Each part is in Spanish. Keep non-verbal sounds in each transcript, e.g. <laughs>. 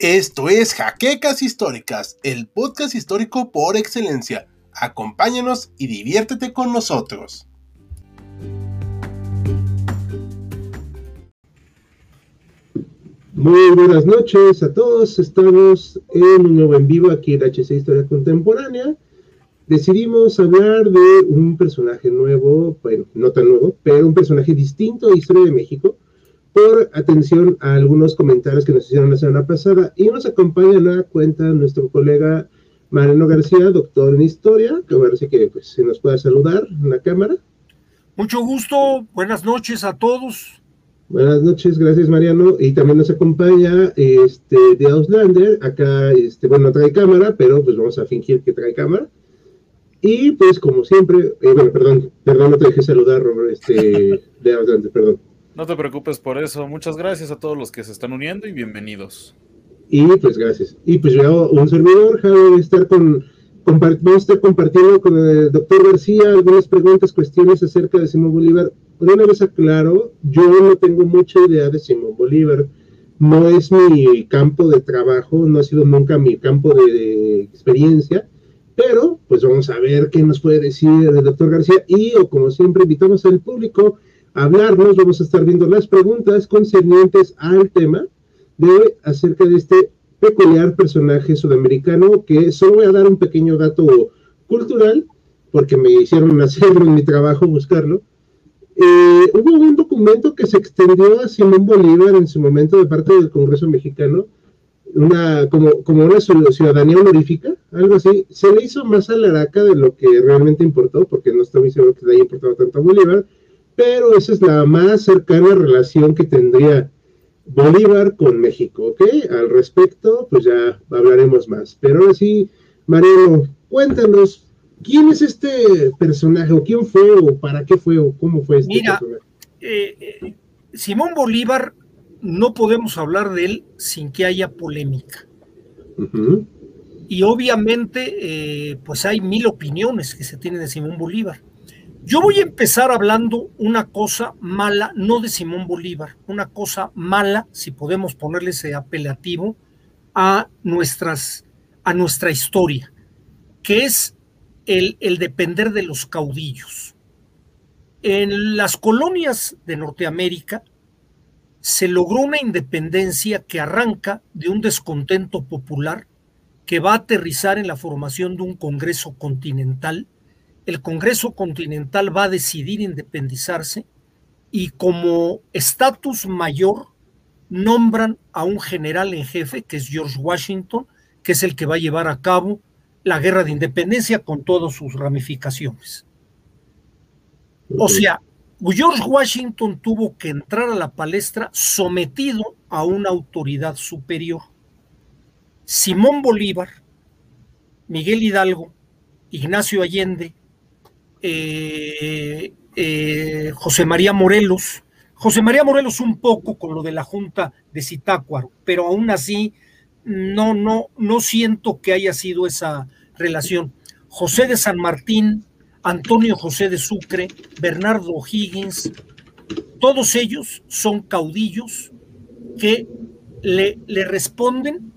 Esto es Jaquecas Históricas, el podcast histórico por excelencia. Acompáñanos y diviértete con nosotros. Muy buenas noches a todos. Estamos en un nuevo en vivo aquí en HC Historia Contemporánea. Decidimos hablar de un personaje nuevo, bueno, no tan nuevo, pero un personaje distinto de Historia de México por atención a algunos comentarios que nos hicieron la semana pasada. Y nos acompaña a la cuenta nuestro colega Mariano García, doctor en historia, que parece que pues, se nos pueda saludar en la cámara. Mucho gusto, buenas noches a todos. Buenas noches, gracias Mariano. Y también nos acompaña este, de Auslander, acá, este, bueno, no trae cámara, pero pues vamos a fingir que trae cámara. Y pues como siempre, eh, bueno, perdón, perdón, no te dejé saludar, Robert, este, <laughs> de Auslander, perdón. No te preocupes por eso. Muchas gracias a todos los que se están uniendo y bienvenidos. Y pues gracias. Y pues yo, un servidor, Javi, estar con, vamos a estar compartiendo con el doctor García algunas preguntas, cuestiones acerca de Simón Bolívar. De una vez aclaro, yo no tengo mucha idea de Simón Bolívar. No es mi campo de trabajo, no ha sido nunca mi campo de, de experiencia, pero pues vamos a ver qué nos puede decir el doctor García y, o como siempre, invitamos al público hablarnos, vamos a estar viendo las preguntas concernientes al tema de acerca de este peculiar personaje sudamericano que solo voy a dar un pequeño dato cultural porque me hicieron hacerlo en mi trabajo buscarlo. Eh, hubo un documento que se extendió a Simón Bolívar en su momento de parte del Congreso mexicano, una, como, como una ciudadanía honorífica, algo así. Se le hizo más a la araca de lo que realmente importó, porque no muy seguro que le haya importado tanto a Bolívar, pero esa es la más cercana relación que tendría Bolívar con México, ¿ok? Al respecto, pues ya hablaremos más. Pero ahora sí, Mariano, cuéntanos, ¿quién es este personaje, o quién fue, o para qué fue, o cómo fue este Mira, personaje? eh, eh, Simón Bolívar, no podemos hablar de él sin que haya polémica. Y obviamente, eh, pues hay mil opiniones que se tienen de Simón Bolívar. Yo voy a empezar hablando una cosa mala, no de Simón Bolívar, una cosa mala, si podemos ponerle ese apelativo, a, nuestras, a nuestra historia, que es el, el depender de los caudillos. En las colonias de Norteamérica se logró una independencia que arranca de un descontento popular que va a aterrizar en la formación de un Congreso Continental el Congreso Continental va a decidir independizarse y como estatus mayor nombran a un general en jefe, que es George Washington, que es el que va a llevar a cabo la guerra de independencia con todas sus ramificaciones. O sea, George Washington tuvo que entrar a la palestra sometido a una autoridad superior. Simón Bolívar, Miguel Hidalgo, Ignacio Allende, eh, eh, José María Morelos. José María Morelos un poco con lo de la Junta de Zitácuaro, pero aún así no, no, no siento que haya sido esa relación. José de San Martín, Antonio José de Sucre, Bernardo Higgins, todos ellos son caudillos que le, le responden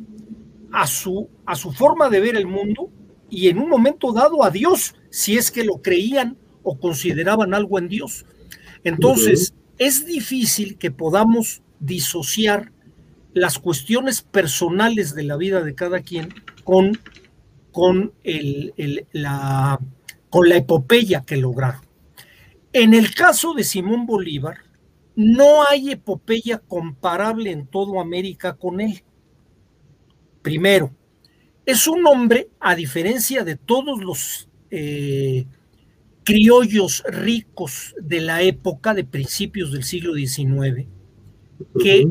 a su, a su forma de ver el mundo y en un momento dado a Dios, si es que lo creían o consideraban algo en Dios. Entonces, es difícil que podamos disociar las cuestiones personales de la vida de cada quien con, con, el, el, la, con la epopeya que lograron. En el caso de Simón Bolívar, no hay epopeya comparable en toda América con él. Primero, es un hombre, a diferencia de todos los eh, criollos ricos de la época de principios del siglo XIX, que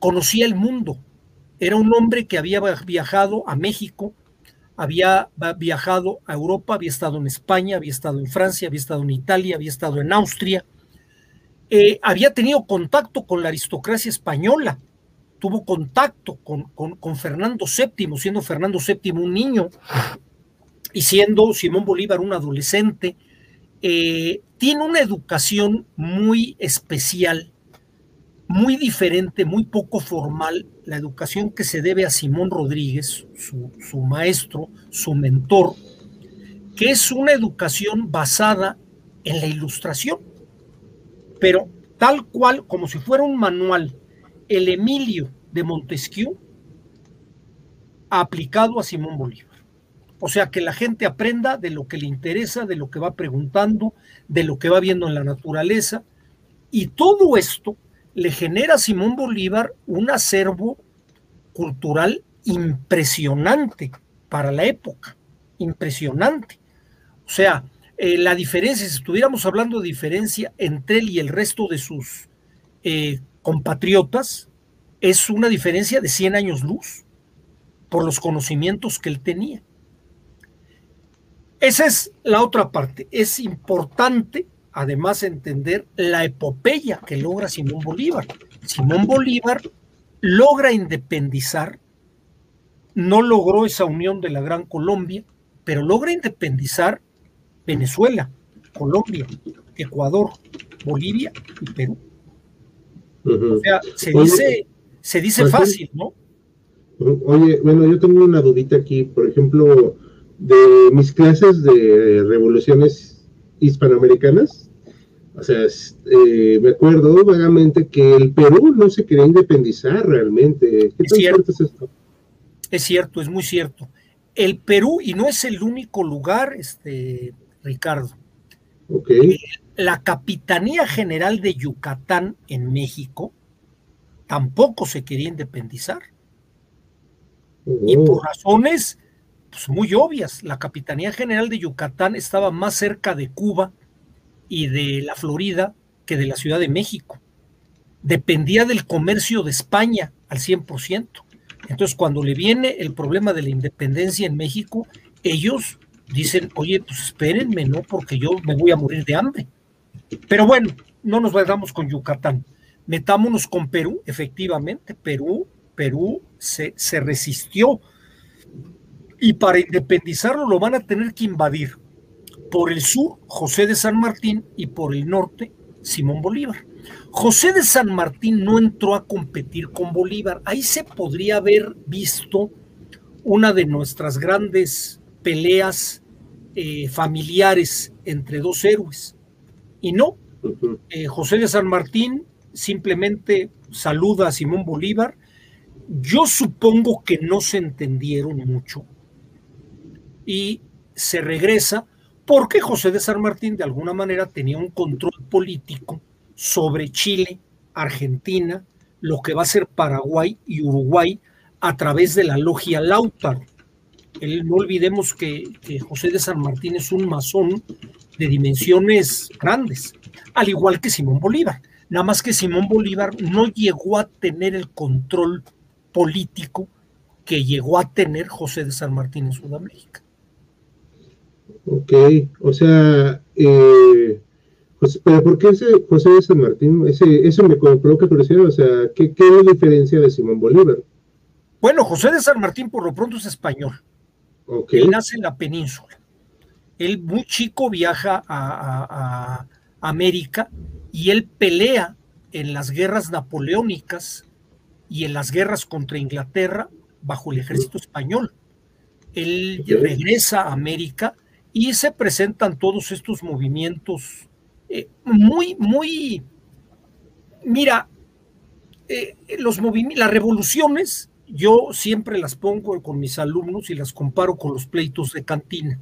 conocía el mundo. Era un hombre que había viajado a México, había viajado a Europa, había estado en España, había estado en Francia, había estado en Italia, había estado en Austria, eh, había tenido contacto con la aristocracia española, tuvo contacto con, con, con, Fernando VII, siendo Fernando VII un niño y siendo Simón Bolívar un adolescente. Eh, tiene una educación muy especial muy diferente, muy poco formal, la educación que se debe a Simón Rodríguez, su, su maestro, su mentor, que es una educación basada en la ilustración, pero tal cual, como si fuera un manual, el Emilio de Montesquieu aplicado a Simón Bolívar. O sea, que la gente aprenda de lo que le interesa, de lo que va preguntando, de lo que va viendo en la naturaleza. Y todo esto le genera a Simón Bolívar un acervo cultural impresionante para la época, impresionante. O sea, eh, la diferencia, si estuviéramos hablando de diferencia entre él y el resto de sus eh, compatriotas, es una diferencia de 100 años luz por los conocimientos que él tenía. Esa es la otra parte. Es importante, además, entender la epopeya que logra Simón Bolívar. Simón Bolívar logra independizar, no logró esa unión de la Gran Colombia, pero logra independizar Venezuela, Colombia, Ecuador, Bolivia y Perú. O sea, se dice, se dice fácil, ¿no? Oye, bueno, yo tengo una dudita aquí, por ejemplo, de mis clases de revoluciones hispanoamericanas, o sea, eh, me acuerdo vagamente que el Perú no se quería independizar realmente. ¿Qué es cierto. es esto? Es cierto, es muy cierto. El Perú, y no es el único lugar, este, Ricardo. Okay. La Capitanía General de Yucatán en México tampoco se quería independizar. Y por oh. razones pues, muy obvias. La Capitanía General de Yucatán estaba más cerca de Cuba y de la Florida que de la Ciudad de México. Dependía del comercio de España al 100%. Entonces, cuando le viene el problema de la independencia en México, ellos dicen, oye, pues espérenme, ¿no? Porque yo me voy a morir de hambre. Pero bueno, no nos vayamos con Yucatán. Metámonos con Perú, efectivamente. Perú, Perú se, se resistió. Y para independizarlo lo van a tener que invadir. Por el sur, José de San Martín, y por el norte, Simón Bolívar. José de San Martín no entró a competir con Bolívar. Ahí se podría haber visto una de nuestras grandes peleas eh, familiares entre dos héroes. Y no, eh, José de San Martín simplemente saluda a Simón Bolívar. Yo supongo que no se entendieron mucho y se regresa porque José de San Martín de alguna manera tenía un control político sobre Chile, Argentina, lo que va a ser Paraguay y Uruguay a través de la logia Lautaro no olvidemos que, José de San Martín es un masón de dimensiones grandes, al igual que Simón Bolívar. Nada más que Simón Bolívar no llegó a tener el control político que llegó a tener José de San Martín en Sudamérica. Ok, o sea, eh, pero ¿por qué ese José de San Martín? Ese, eso me coloca curiosidad, o sea, ¿qué, ¿qué, es la diferencia de Simón Bolívar? Bueno, José de San Martín por lo pronto es español. Él nace en la península. Él muy chico viaja a, América y él pelea en las guerras napoleónicas y en las guerras contra Inglaterra bajo el ejército español. Él regresa a América y se presentan todos estos movimientos eh, muy, muy, mira, eh, los movimientos, las revoluciones yo siempre las pongo con mis alumnos y las comparo con los pleitos de cantina.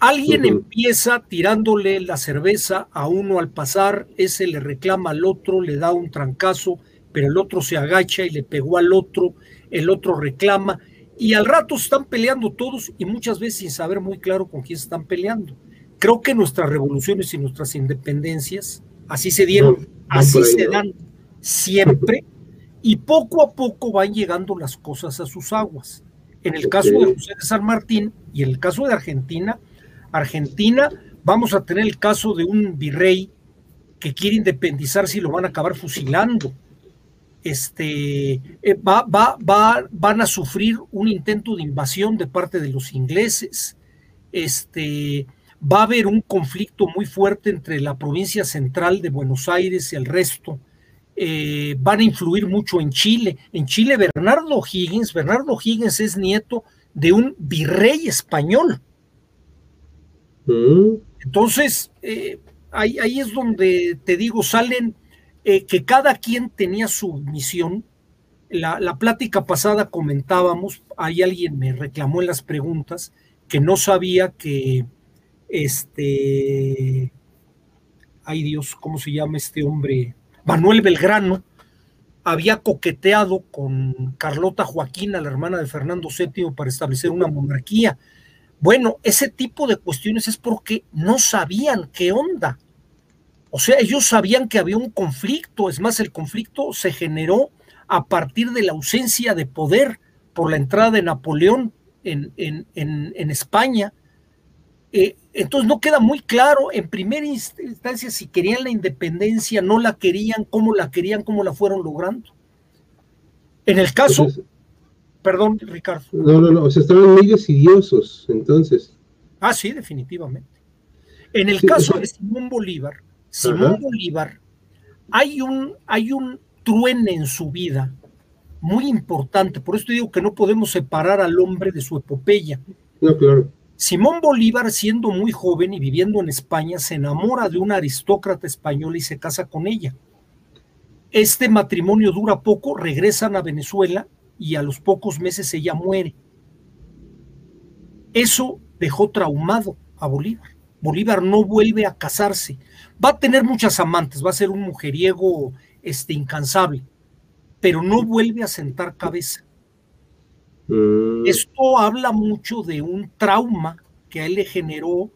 Alguien empieza tirándole la cerveza a uno al pasar, ese le reclama al otro, le da un trancazo, pero el otro se agacha y le pegó al otro, el otro reclama, y al rato están peleando todos y muchas veces sin saber muy claro con quién están peleando. Creo que nuestras revoluciones y nuestras independencias así se dieron, así se dan siempre <laughs> y poco a poco van llegando las cosas a sus aguas. En el caso de José de San Martín y en el caso de Argentina, Argentina vamos a tener el caso de un virrey que quiere independizarse y lo van a acabar fusilando. Este, eh, va, va, va, van a sufrir un intento de invasión de parte de los ingleses. Este, va a haber un conflicto muy fuerte entre la provincia central de Buenos Aires y el resto eh, van a influir mucho en Chile. En Chile, Bernardo Higgins, Bernardo Higgins es nieto de un virrey español. Mm. Entonces, eh, ahí, ahí, es donde te digo, salen eh, que cada quien tenía su misión. La, la, plática pasada comentábamos, ahí alguien me reclamó en las preguntas que no sabía que este, ay Dios, ¿cómo se llama este hombre? Manuel Belgrano había coqueteado con Carlota Joaquina, la hermana de Fernando VII, para establecer una monarquía. Bueno, ese tipo de cuestiones es porque no sabían qué onda. O sea, ellos sabían que había un conflicto, es más, el conflicto se generó a partir de la ausencia de poder por la entrada de Napoleón en, en, en, España. Eh, entonces no queda muy claro en primera instancia si querían la independencia, no la querían, cómo la querían, cómo la fueron logrando. En el caso, perdón, Ricardo. No, no, no, o sea, estaban muy decidiosos entonces. Ah, sí, definitivamente. En el caso de Simón Bolívar, Simón Bolívar, hay un, hay un truene en su vida muy importante, por eso digo que no podemos separar al hombre de su epopeya. No, claro Simón Bolívar, siendo muy joven y viviendo en España, se enamora de una aristócrata española y se casa con ella. Este matrimonio dura poco, regresan a Venezuela y a los pocos meses ella muere. Eso dejó traumado a Bolívar. Bolívar no vuelve a casarse. Va a tener muchas amantes, va a ser un mujeriego este, incansable, pero no vuelve a sentar cabeza. Mm. Esto habla mucho de un trauma que a él le generó.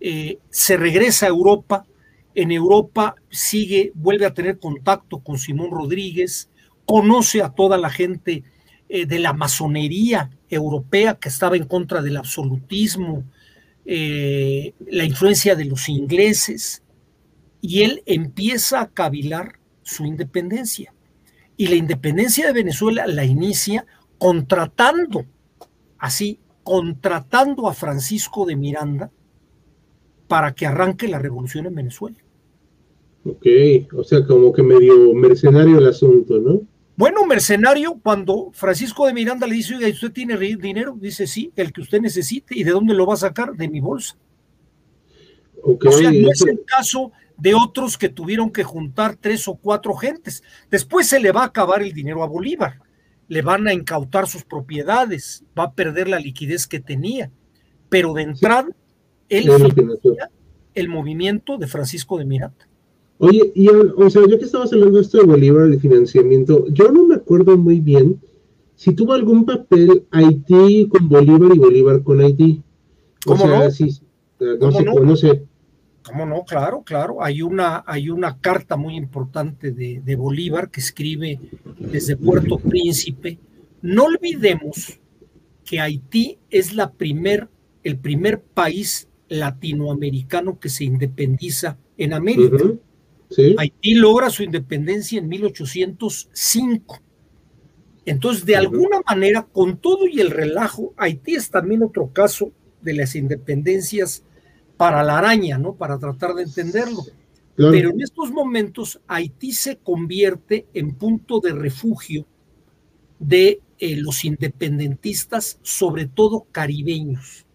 Eh, se regresa a Europa. En Europa sigue, vuelve a tener contacto con Simón Rodríguez, conoce a toda la gente eh, de la masonería europea que estaba en contra del absolutismo, eh, la influencia de los ingleses, y él empieza a cavilar su independencia. Y la independencia de Venezuela la inicia contratando, así, contratando a Francisco de Miranda para que arranque la revolución en Venezuela. Ok, o sea, como que medio mercenario el asunto, ¿no? Bueno, mercenario, cuando Francisco de Miranda le dice, oiga, ¿usted tiene dinero? Dice, sí, el que usted necesite. ¿Y de dónde lo va a sacar? De mi bolsa. Okay, o sea, no es el caso de otros que tuvieron que juntar tres o cuatro gentes. Después se le va a acabar el dinero a Bolívar le van a incautar sus propiedades, va a perder la liquidez que tenía. Pero de entrada, él el movimiento de Francisco de Miranda. Oye, y o sea, yo que estabas hablando de esto de Bolívar, de financiamiento, yo no me acuerdo muy bien si tuvo algún papel Haití con Bolívar y Bolívar con Haití. ¿Cómo no? no, sé, no sé. ¿Cómo no? Claro, claro. Hay una, hay una carta muy importante de, Bolívar que escribe desde Puerto Príncipe. No olvidemos que Haití es la primer, el primer país latinoamericano que se independiza en América. Haití logra su independencia en 1805. Entonces, de alguna manera, con todo y el relajo, Haití es también otro caso de las independencias para la araña, ¿no? Para tratar de entenderlo. Pero en estos momentos Haití se convierte en punto de refugio de eh, los independentistas, sobre todo caribeños.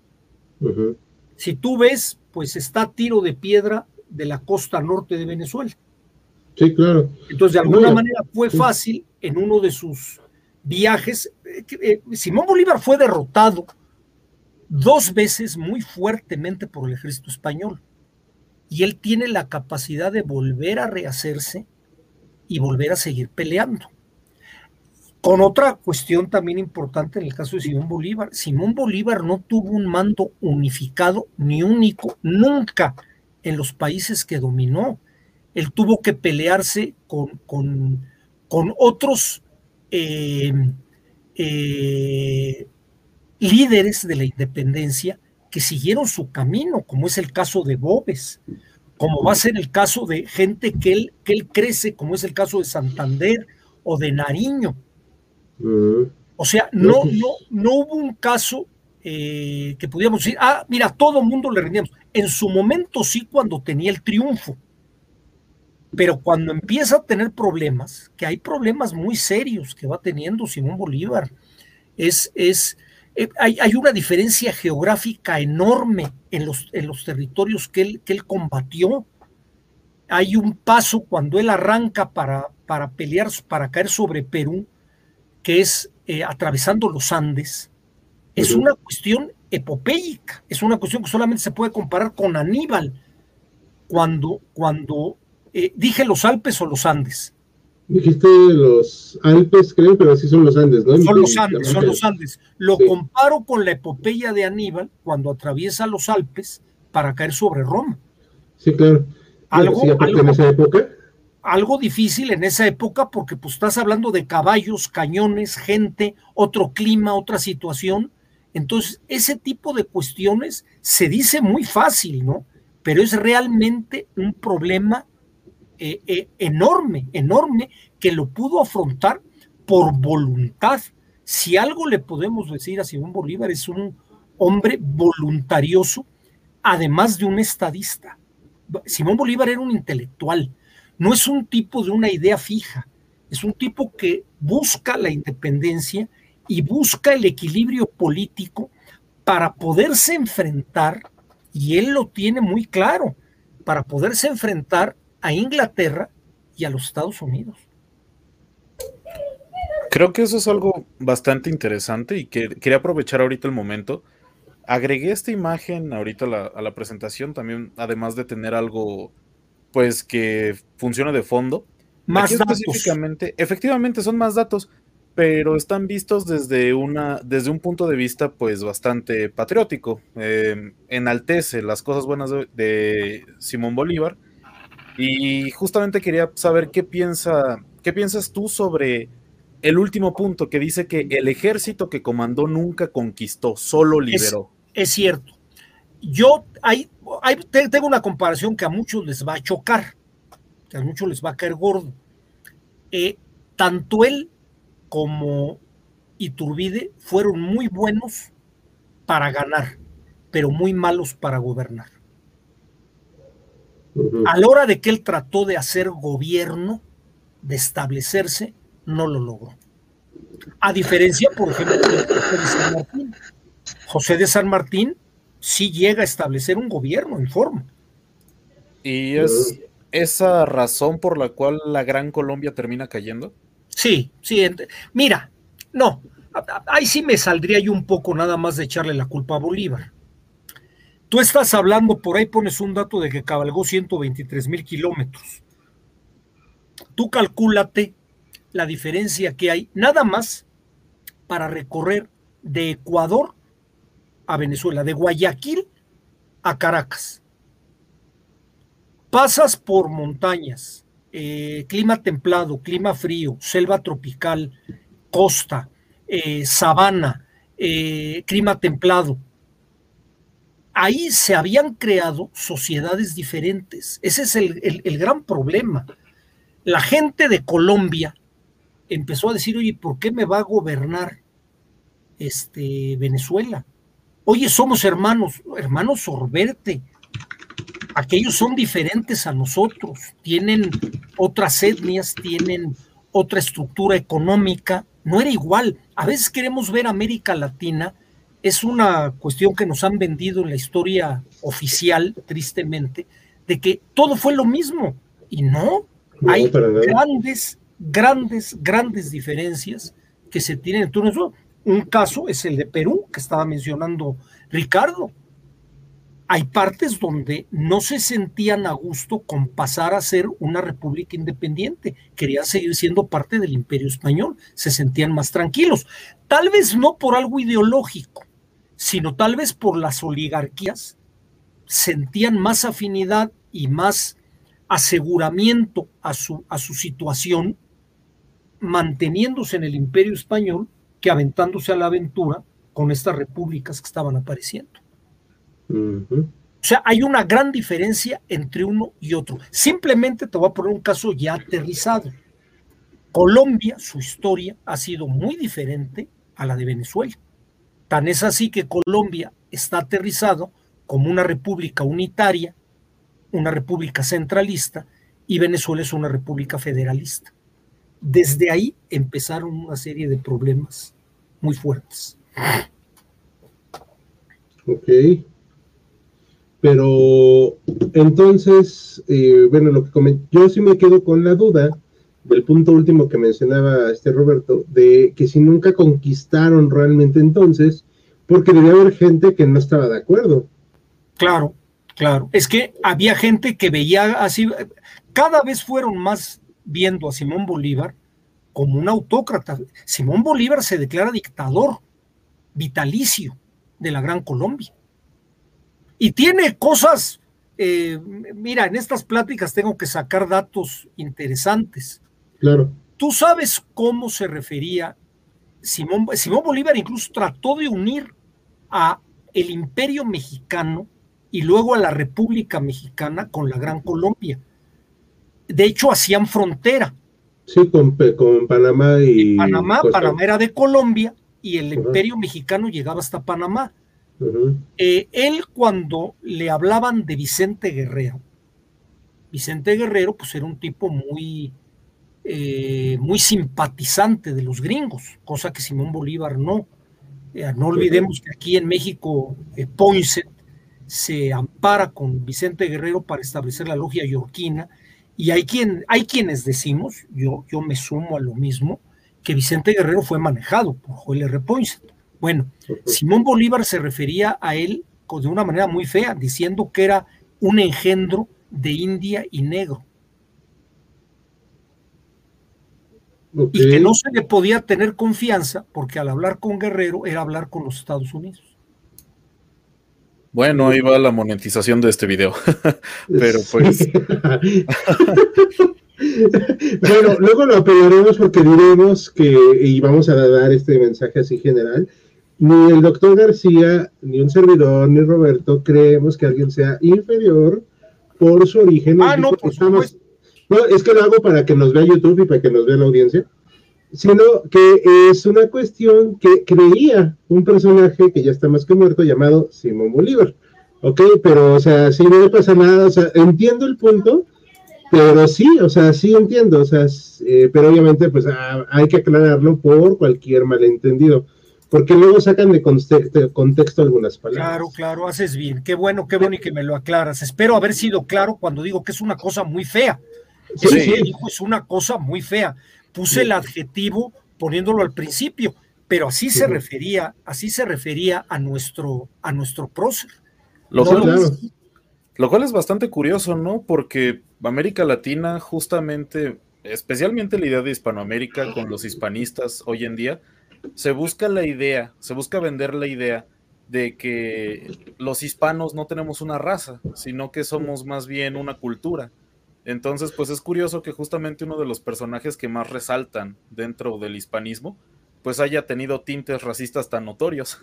Si tú ves, pues está a tiro de piedra de la costa norte de Venezuela. Sí, claro. Entonces, de alguna manera fue fácil en uno de sus viajes. Eh, eh, Simón Bolívar fue derrotado dos veces muy fuertemente por el ejército español. Y él tiene la capacidad de volver a rehacerse y volver a seguir peleando. Con otra cuestión también importante en el caso de Simón Bolívar. Simón Bolívar no tuvo un mando unificado ni único nunca en los países que dominó. Él tuvo que pelearse con, con, con otros eh, eh, líderes de la independencia que siguieron su camino, como es el caso de Bobes, como va a ser el caso de gente que él, que él crece, como es el caso de Santander o de Nariño. O sea, no, no, no hubo un caso eh, que pudiéramos decir, ah, mira, todo el mundo le rendíamos. En su momento sí, cuando tenía el triunfo, Pero cuando empieza a tener problemas, que hay problemas muy serios que va teniendo Simón Bolívar, es, es, eh, hay, hay, una diferencia geográfica enorme en los, en los territorios que él, que él combatió. Hay un paso cuando él arranca para, para pelear, para caer sobre Perú, que es eh, atravesando los Andes. Es una cuestión epopéica, es una cuestión que solamente se puede comparar con Aníbal, cuando, cuando eh, dije los Alpes o los Andes. Dijiste los Alpes, creo, pero así son los Andes, ¿no? Son los Andes, son los Andes. Lo sí. comparo con la epopeya de Aníbal cuando atraviesa los Alpes para caer sobre Roma. Sí, claro. Algo, sí, algo, en esa época. algo difícil en esa época porque pues estás hablando de caballos, cañones, gente, otro clima, otra situación. Entonces, ese tipo de cuestiones se dice muy fácil, ¿no? Pero es realmente un problema eh, eh, enorme, enorme, que lo pudo afrontar por voluntad. Si algo le podemos decir a Simón Bolívar, es un hombre voluntarioso, además de un estadista. Simón Bolívar era un intelectual, no es un tipo de una idea fija, es un tipo que busca la independencia y busca el equilibrio político para poderse enfrentar, y él lo tiene muy claro, para poderse enfrentar a Inglaterra y a los Estados Unidos. Creo que eso es algo bastante interesante y que quería aprovechar ahorita el momento. Agregué esta imagen ahorita a la, a la presentación también, además de tener algo pues que funcione de fondo. Más Aquí datos. específicamente, efectivamente son más datos, pero están vistos desde una desde un punto de vista pues bastante patriótico. Eh, enaltece las cosas buenas de, de Simón Bolívar y justamente quería saber qué piensa, qué piensas tú sobre el último punto que dice que el ejército que comandó nunca conquistó, solo liberó. Es, es cierto. Yo hay, hay, tengo una comparación que a muchos les va a chocar, que a muchos les va a caer gordo. Eh, tanto él como Iturbide fueron muy buenos para ganar, pero muy malos para gobernar. A la hora de que él trató de hacer gobierno, de establecerse, no lo logró. A diferencia, por ejemplo, de José de San Martín. José de San Martín sí llega a establecer un gobierno en forma. ¿Y es esa razón por la cual la Gran Colombia termina cayendo? Sí, sí. Mira, no, ahí sí me saldría yo un poco nada más de echarle la culpa a Bolívar. Tú estás hablando, por ahí pones un dato de que cabalgó 123 mil kilómetros. Tú calcúlate la diferencia que hay, nada más para recorrer de Ecuador a Venezuela, de Guayaquil a Caracas. Pasas por montañas, eh, clima templado, clima frío, selva tropical, costa, eh, sabana, eh, clima templado. Ahí se habían creado sociedades diferentes. Ese es el, el, gran problema. La gente de Colombia empezó a decir, oye, ¿por qué me va a gobernar este, Venezuela? Oye, somos hermanos, hermanos sorberte. Aquellos son diferentes a nosotros, tienen otras etnias, tienen otra estructura económica, no era igual. A veces queremos ver América Latina, es una cuestión que nos han vendido en la historia oficial, tristemente, de que todo fue lo mismo. Y no, no hay grandes, grandes, grandes diferencias que se tienen en turno. Un caso es el de Perú, que estaba mencionando Ricardo. Hay partes donde no se sentían a gusto con pasar a ser una república independiente, querían seguir siendo parte del imperio español, se sentían más tranquilos. Tal vez no por algo ideológico, sino tal vez por las oligarquías, sentían más afinidad y más aseguramiento a su, a su situación, manteniéndose en el imperio español que aventándose a la aventura con estas repúblicas que estaban apareciendo. Uh -huh. O sea, hay una gran diferencia entre uno y otro. Simplemente te voy a poner un caso ya aterrizado. Colombia, su historia ha sido muy diferente a la de Venezuela. Tan es así que Colombia está aterrizado como una república unitaria, una república centralista, y Venezuela es una república federalista. Desde ahí empezaron una serie de problemas muy fuertes. Ok. Pero entonces, eh, bueno, lo que yo sí me quedo con la duda del punto último que mencionaba este Roberto, de que si nunca conquistaron realmente entonces, porque debía haber gente que no estaba de acuerdo. Claro, claro. Es que había gente que veía así, cada vez fueron más viendo a Simón Bolívar como un autócrata. Simón Bolívar se declara dictador vitalicio de la Gran Colombia. Y tiene cosas, eh, mira, en estas pláticas tengo que sacar datos interesantes. Claro. Tú sabes cómo se refería Simón, Simón Bolívar incluso trató de unir a el imperio mexicano y luego a la República Mexicana con la Gran Colombia. De hecho, hacían frontera. Sí, con, Panamá y... Panamá, Panamá era de Colombia y el imperio mexicano llegaba hasta Panamá. Eh, él cuando le hablaban de Vicente Guerrero, Vicente Guerrero pues era un tipo muy, eh, muy simpatizante de los gringos, cosa que Simón Bolívar no. Eh, no olvidemos que aquí en México Poinsett se ampara con Vicente Guerrero para establecer la logia yorquina y hay, quien, hay quienes decimos, yo, yo me sumo a lo mismo, que Vicente Guerrero fue manejado por Joel R. Poinsett. Bueno, Simón Bolívar se refería a él de una manera muy fea, diciendo que era un engendro de India y negro. Y que no se le podía tener confianza porque al hablar con Guerrero era hablar con los Estados Unidos. Bueno, ahí va la monetización de este video. <laughs> Pero pues. <laughs> bueno, luego lo apelaremos porque diremos que, y vamos a dar este mensaje así general, ni el doctor García, ni un servidor, ni Roberto creemos que alguien sea inferior por su origen. Ah, no, por No, es que lo hago para que nos vea YouTube y para que nos vea la audiencia, sino que es una cuestión que creía un personaje que ya está más que muerto llamado Simón Bolívar. Ok, pero, o sea, si no pasa nada, o sea, entiendo el punto, pero sí, o sea, sí entiendo, o sea, eh, pero obviamente pues ah, hay que aclararlo por cualquier malentendido, porque luego sacan de contexto, algunas palabras. Claro, claro, haces bien, qué bueno, qué bueno y que me lo aclaras. Espero haber sido claro cuando digo que es una cosa muy fea. Sí, sí. es una cosa muy fea. Puse el adjetivo poniéndolo al principio, pero así se refería, así se refería a nuestro, a nuestro prócer. Lo, lo cual es bastante curioso, ¿no? Porque América Latina, justamente, especialmente la idea de Hispanoamérica con los hispanistas hoy en día, se busca la idea, se busca vender la idea de que los hispanos no tenemos una raza, sino que somos más bien una cultura. Entonces, pues es curioso que justamente uno de los personajes que más resaltan dentro del hispanismo, pues haya tenido tintes racistas tan notorios.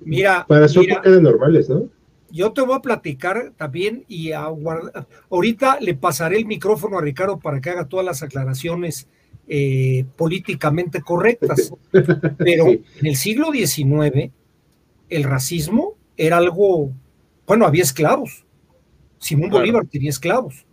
Mira, para su época normales, ¿no? yo te voy a platicar también y a ahorita le pasaré el micrófono a Ricardo para que haga todas las aclaraciones eh, políticamente correctas. <laughs> Pero en el siglo XIX el racismo era algo, bueno, había esclavos. Simón Bolívar tenía esclavos.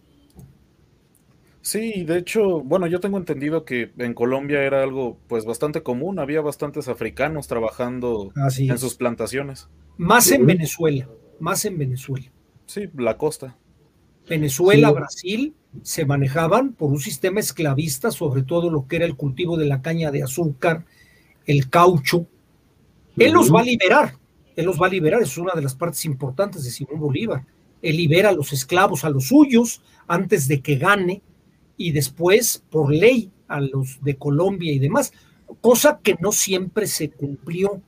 Sí, de hecho, bueno, yo tengo entendido que en Colombia era algo pues bastante común, había bastantes africanos trabajando en sus plantaciones. Más en Venezuela más en Venezuela. Sí, la costa. Venezuela, Brasil se manejaban por un sistema esclavista, sobre todo lo que era el cultivo de la caña de azúcar, el caucho. Él los va a liberar, él los va a liberar, es una de las partes importantes de Simón Bolívar. Él libera a los esclavos, a los suyos, antes de que gane, y después, por ley, a los de Colombia y demás, cosa que no siempre se cumplió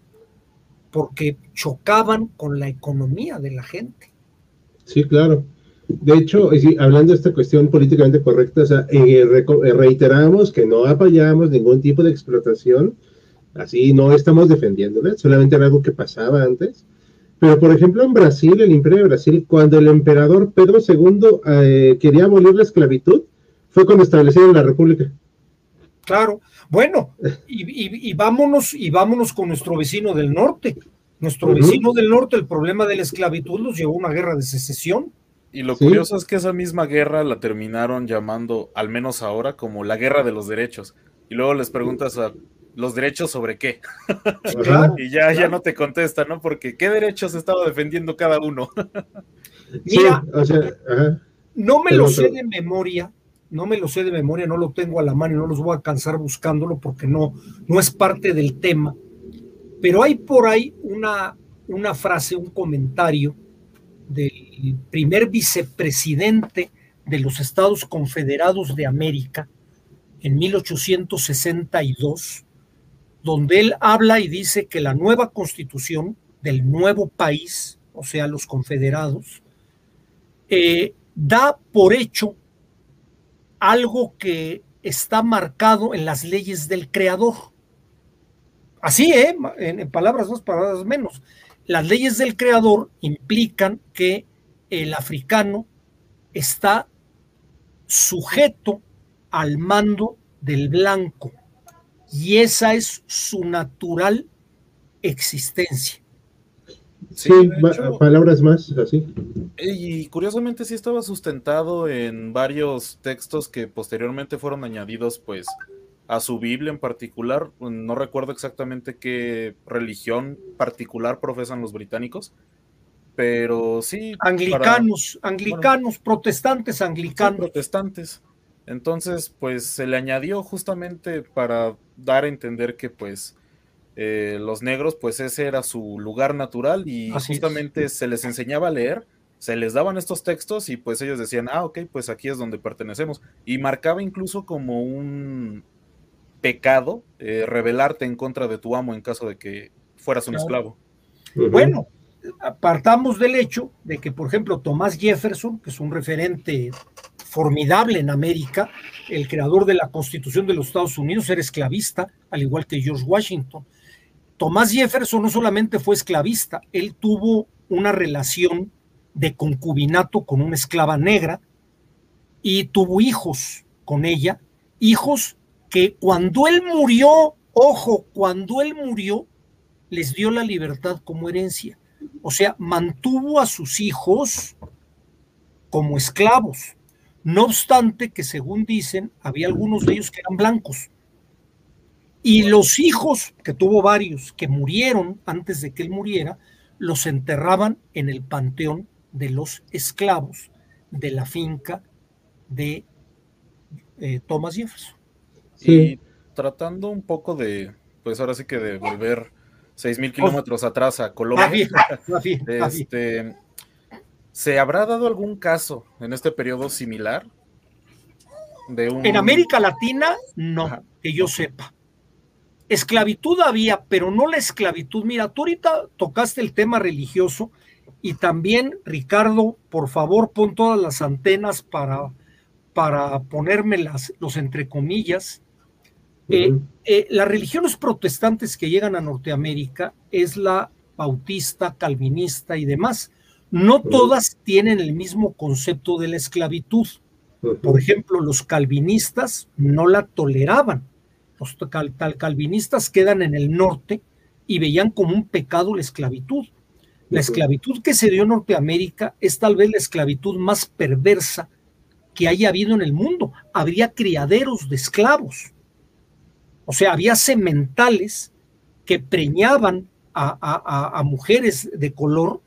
porque chocaban con la economía de la gente. Sí, claro. De hecho, hablando de esta cuestión políticamente correcta, eh, eh, reiteramos que no apoyamos ningún tipo de explotación, así no estamos defendiéndole, solamente era algo que pasaba antes. Pero, por ejemplo, en Brasil, el Imperio de Brasil, cuando el emperador Pedro II eh, quería abolir la esclavitud, fue cuando establecieron la República. Claro, bueno, y, vámonos, y vámonos con nuestro vecino del norte. Nuestro vecino del norte, el problema de la esclavitud nos llevó a una guerra de secesión. Y lo curioso es que esa misma guerra la terminaron llamando, al menos ahora, como la guerra de los derechos. Y luego les preguntas a los derechos sobre qué. <laughs> y ya, ya no te contesta, ¿no? Porque qué derechos estaba defendiendo cada uno. <laughs> Mira, no me lo sé de memoria, no me lo sé de memoria, no lo tengo a la mano y no los voy a cansar buscándolo porque no, no es parte del tema. Pero hay por ahí una, una frase, un comentario del primer vicepresidente de los Estados Confederados de América en 1862, donde él habla y dice que la nueva constitución del nuevo país, o sea, los confederados, eh, da por hecho algo que está marcado en las leyes del creador. Así, ¿eh? en, palabras más, palabras menos. Las leyes del creador implican que el africano está sujeto al mando del blanco y esa es su natural existencia. Sí, palabras más así. Y curiosamente sí estaba sustentado en varios textos que posteriormente fueron añadidos pues a su Biblia en particular. No recuerdo exactamente qué religión particular profesan los británicos, pero sí. Anglicanos, anglicanos, protestantes anglicanos. protestantes. Entonces, pues se le añadió justamente para dar a entender que pues eh, los negros, pues ese era su lugar natural y justamente se les enseñaba a leer, se les daban estos textos y pues ellos decían, ah, ok, pues aquí es donde pertenecemos. Y marcaba incluso como un pecado eh, rebelarte en contra de tu amo en caso de que fueras un esclavo. Bueno, apartamos del hecho de que, por ejemplo, Tomás Jefferson, que es un referente formidable en América, el creador de la Constitución de los Estados Unidos, era esclavista, al igual que George Washington. Tomás Jefferson no solamente fue esclavista, él tuvo una relación de concubinato con una esclava negra y tuvo hijos con ella, hijos que cuando él murió, ojo, cuando él murió, les dio la libertad como herencia. O sea, mantuvo a sus hijos como esclavos. No obstante que, según dicen, había algunos de ellos que eran blancos. Y los hijos, que tuvo varios, que murieron antes de que él muriera, los enterraban en el panteón de los esclavos de la finca de eh, Thomas Jefferson. Y tratando un poco de, pues ahora sí que de volver seis mil kilómetros atrás a Colombia, este, ¿se habrá dado algún caso en este periodo similar? De un... En América Latina, no, que yo sepa. Esclavitud había, pero no la esclavitud. Mira, tú ahorita tocaste el tema religioso y también, Ricardo, por favor, pon todas las antenas para, para ponerme las, los entre comillas. Eh, eh, las religiones protestantes que llegan a Norteamérica es la bautista, calvinista y demás. No todas tienen el mismo concepto de la esclavitud. Por ejemplo, los calvinistas no la toleraban los calvinistas quedan en el norte y veían como un pecado la esclavitud. La esclavitud que se dio en Norteamérica es tal vez la esclavitud más perversa que haya habido en el mundo. Habría criaderos de esclavos. O sea, había sementales que preñaban a, a, mujeres de color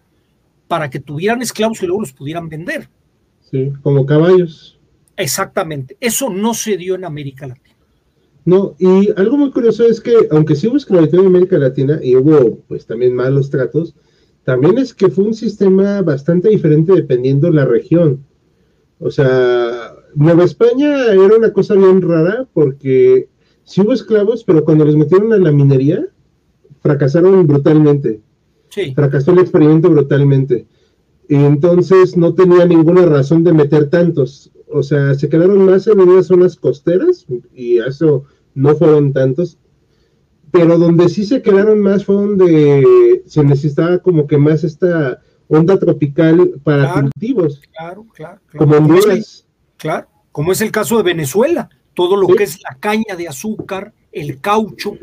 para que tuvieran esclavos y luego los pudieran vender. Sí, como caballos. Exactamente. Eso no se dio en América Latina. No, y algo muy curioso es que, aunque sí hubo esclavitud en América Latina y hubo pues también malos tratos, también es que fue un sistema bastante diferente dependiendo la región. O sea, Nueva España era una cosa bien rara porque sí hubo esclavos, pero cuando los metieron a la minería, fracasaron brutalmente. Sí. Fracasó el experimento brutalmente. Y entonces no tenía ninguna razón de meter tantos. O sea, se quedaron más en unas zonas costeras y eso no fueron tantos, pero donde sí se quedaron más fue donde se necesitaba como que más esta onda tropical para cultivos. Claro, claro, Como Honduras. Claro, como es el caso de Venezuela, todo lo que es la caña de azúcar, el caucho,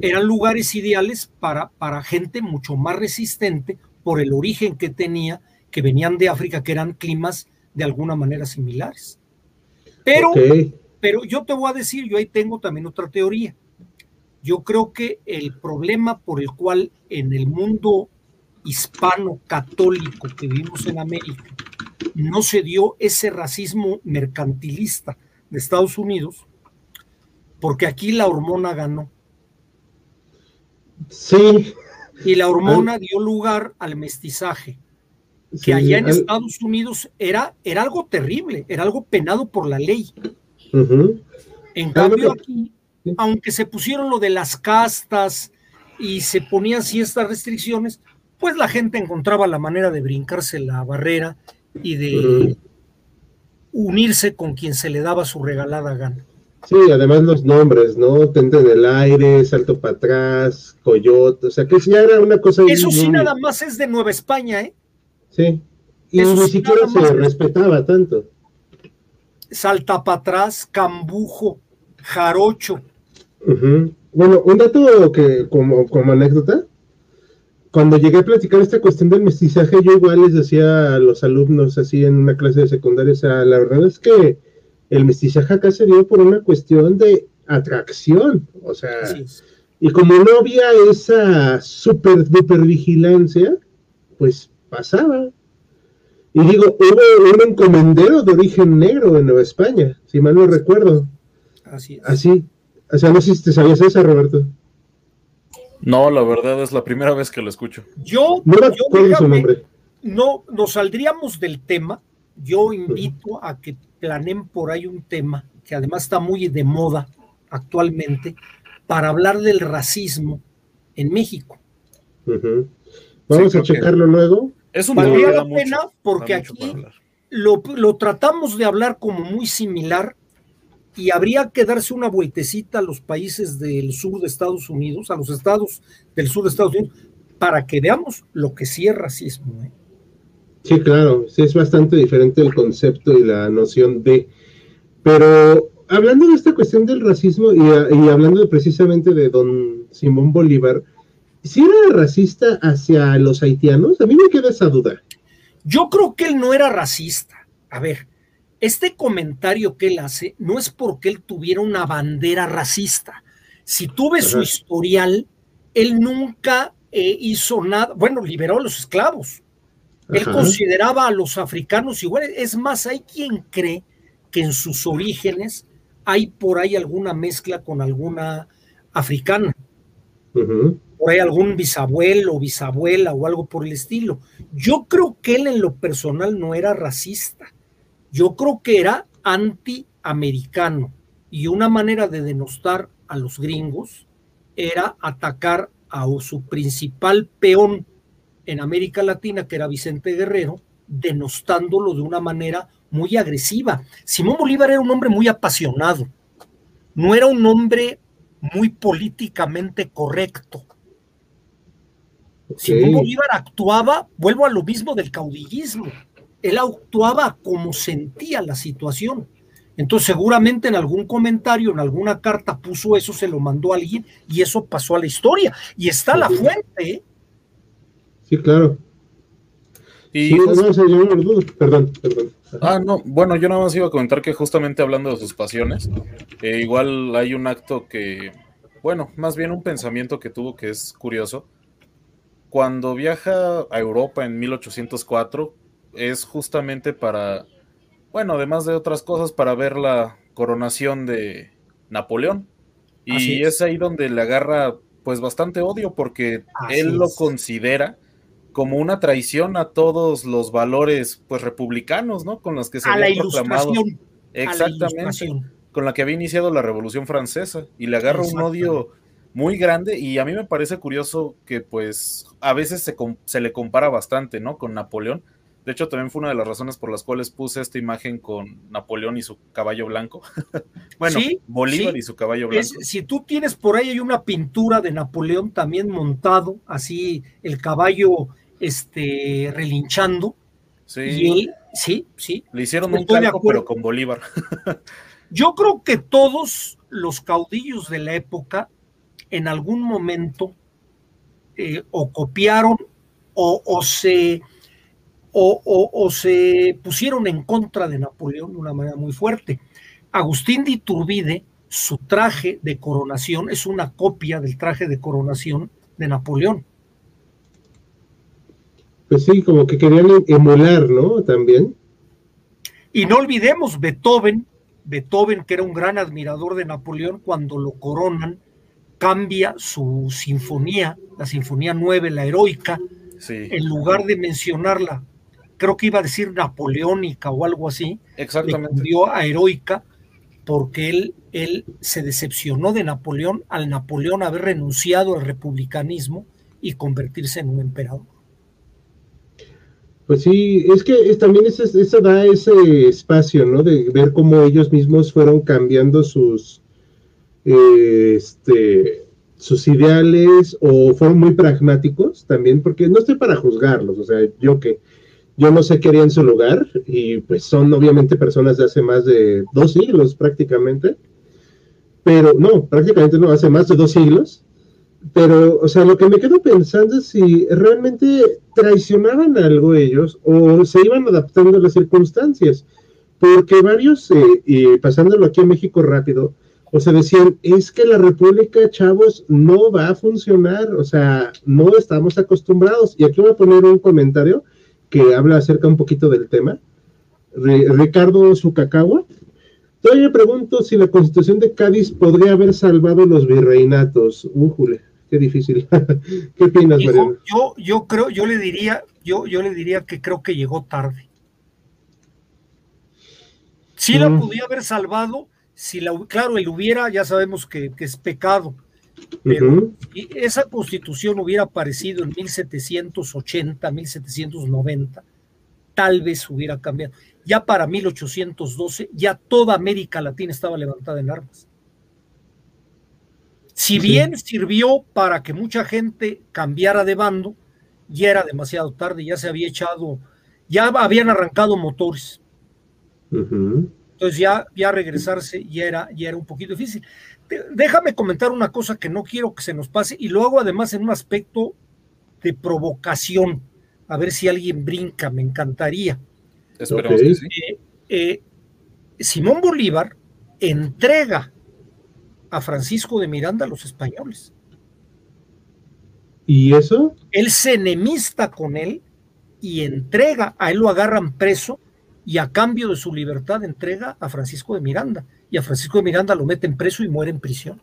eran lugares ideales para, para gente mucho más resistente por el origen que tenía que venían de África, que eran climas de alguna manera similares. Pero, pero yo te voy a decir, yo ahí tengo también otra teoría. Yo creo que el problema por el cual en el mundo hispano católico que vivimos en América no se dio ese racismo mercantilista de Estados Unidos, porque aquí la hormona ganó. Sí. Y la hormona dio lugar al mestizaje, que allá en Estados Unidos era, era algo terrible, era algo penado por la ley. En cambio aquí, aunque se pusieron lo de las castas y se ponían ciertas restricciones, pues la gente encontraba la manera de brincarse la barrera y de unirse con quien se le daba su regalada gana. Sí, además los nombres, ¿no? Tente en el aire, salto para atrás, coyote, o sea que ya era una cosa. Eso sí, nada más es de Nueva España, ¿eh? Sí, y ni siquiera se respetaba tanto. Salta para atrás, cambujo, jarocho. Bueno, un dato que como, como anécdota, cuando llegué a platicar esta cuestión del mestizaje, yo igual les decía a los alumnos así en una clase de secundaria, o sea, la verdad es que el mestizaje acá se dio por una cuestión de atracción, o sea, y como no había esa super duper vigilancia, pues pasaba. Y digo, hubo un encomendero de origen negro en Nueva España, si mal no recuerdo. Así Así. O sea, no sé si te sabías esa, Roberto. No, la verdad es la primera vez que lo escucho. Yo, no, su nombre? no nos saldríamos del tema. Yo invito a que planeen por ahí un tema que además está muy de moda actualmente para hablar del racismo en México. Vamos a checarlo luego. Es un Valdría la pena porque aquí lo, lo, tratamos de hablar como muy similar y habría que darse una vueltecita a los países del sur de Estados Unidos, a los estados del sur de Estados Unidos, para que veamos lo que sí es racismo. ¿eh? Sí, claro, sí es bastante diferente el concepto y la noción de... Pero hablando de esta cuestión del racismo y, hablando precisamente de don Simón Bolívar, ¿si era racista hacia los haitianos? A mí me queda esa duda. Yo creo que él no era racista. A ver, este comentario que él hace no es porque él tuviera una bandera racista. Si tuve su historial, él nunca eh, hizo nada, bueno, liberó a los esclavos. Él consideraba a los africanos iguales. Es más, hay quien cree que en sus orígenes hay por ahí alguna mezcla con alguna africana. Por ahí algún bisabuelo o bisabuela o algo por el estilo. Yo creo que él en lo personal no era racista yo creo que era antiamericano y una manera de denostar a los gringos era atacar a su principal peón en América Latina, que era Vicente Guerrero, denostándolo de una manera muy agresiva. Simón Bolívar era un hombre muy apasionado, no era un hombre muy políticamente correcto. Simón Bolívar actuaba, vuelvo a lo mismo del caudillismo, él actuaba como sentía la situación. Entonces seguramente en algún comentario, en alguna carta puso eso, se lo mandó a alguien y eso pasó a la historia. Y está la fuente. ¿eh? Sí, claro. Y perdón, perdón. Ah, no, bueno, yo nada más iba a comentar que justamente hablando de sus pasiones, eh, igual hay un acto que, bueno, más bien un pensamiento que tuvo que es curioso. Cuando viaja a Europa en 1804, es justamente para, bueno, además de otras cosas, para ver la coronación de Napoleón. Y es. ahí donde le agarra pues bastante odio porque él lo considera como una traición a todos los valores pues republicanos, ¿no? Con los que se había proclamado. Exactamente. con la que había iniciado la Revolución Francesa y le agarra un odio muy grande y a mí me parece curioso que pues a veces se, se le compara bastante, ¿no? Con Napoleón, de hecho, también fue una de las razones por las cuales puse esta imagen con Napoleón y su caballo blanco. <laughs> bueno, Bolívar y su caballo blanco. si tú tienes por ahí hay una pintura de Napoleón también montado, así el caballo este, relinchando. Sí. sí, sí. Le hicieron un calco, pero con Bolívar. <laughs> Yo creo que todos los caudillos de la época en algún momento eh, o copiaron o se o, se pusieron en contra de Napoleón de una manera muy fuerte. Agustín de Iturbide, su traje de coronación es una copia del traje de coronación de Napoleón. Pues sí, como que querían emular, ¿no? También. Y no olvidemos Beethoven, Beethoven, que era un gran admirador de Napoleón, cuando lo coronan, cambia su sinfonía, la sinfonía 9, la heroica, en lugar de mencionarla, creo que iba a decir napoleónica o algo así, Exactamente. le a heroica porque él, él se decepcionó de Napoleón al Napoleón haber renunciado al republicanismo y convertirse en un emperador. Pues sí, es que también eso, da ese espacio, ¿no? De ver cómo ellos mismos fueron cambiando sus, eh, este, sus ideales o fueron muy pragmáticos también, porque no estoy para juzgarlos, o sea, yo que yo no sé qué haría en su lugar y pues son obviamente personas de hace más de dos siglos prácticamente, pero no, prácticamente no, hace más de dos siglos, pero, o sea, lo que me quedo pensando es si realmente traicionaban algo ellos o se iban adaptando a las circunstancias, porque varios, eh, y pasándolo aquí en México rápido, o sea, decían, es que la República, chavos, no va a funcionar, o sea, no estamos acostumbrados. Y aquí voy a poner un comentario que habla acerca un poquito del tema. Ricardo Sucacagua. Todavía pregunto si la constitución de Cádiz podría haber salvado los virreinatos. Újule qué difícil. <laughs> ¿Qué opinas, Mariano? Yo, yo creo, yo le diría, yo, yo le diría que creo que llegó tarde. Si la mm. podía haber salvado, si la, claro, el hubiera, ya sabemos que, es pecado, pero esa constitución hubiera aparecido en 1780, 1790, tal vez hubiera cambiado. Ya para 1812, ya toda América Latina estaba levantada en armas. Si bien sirvió para que mucha gente cambiara de bando, ya era demasiado tarde, ya se había echado, ya habían arrancado motores. Entonces ya, ya regresarse ya era, ya era un poquito difícil. Déjame comentar una cosa que no quiero que se nos pase y lo hago además en un aspecto de provocación, a ver si alguien brinca, me encantaría. Esperamos que sí. Eh, eh, Simón Bolívar entrega a Francisco de Miranda a los españoles. ¿Y eso? Él se enemista con él y entrega, a él lo agarran preso y a cambio de su libertad entrega a Francisco de Miranda. Y a Francisco de Miranda lo meten preso y muere en prisión.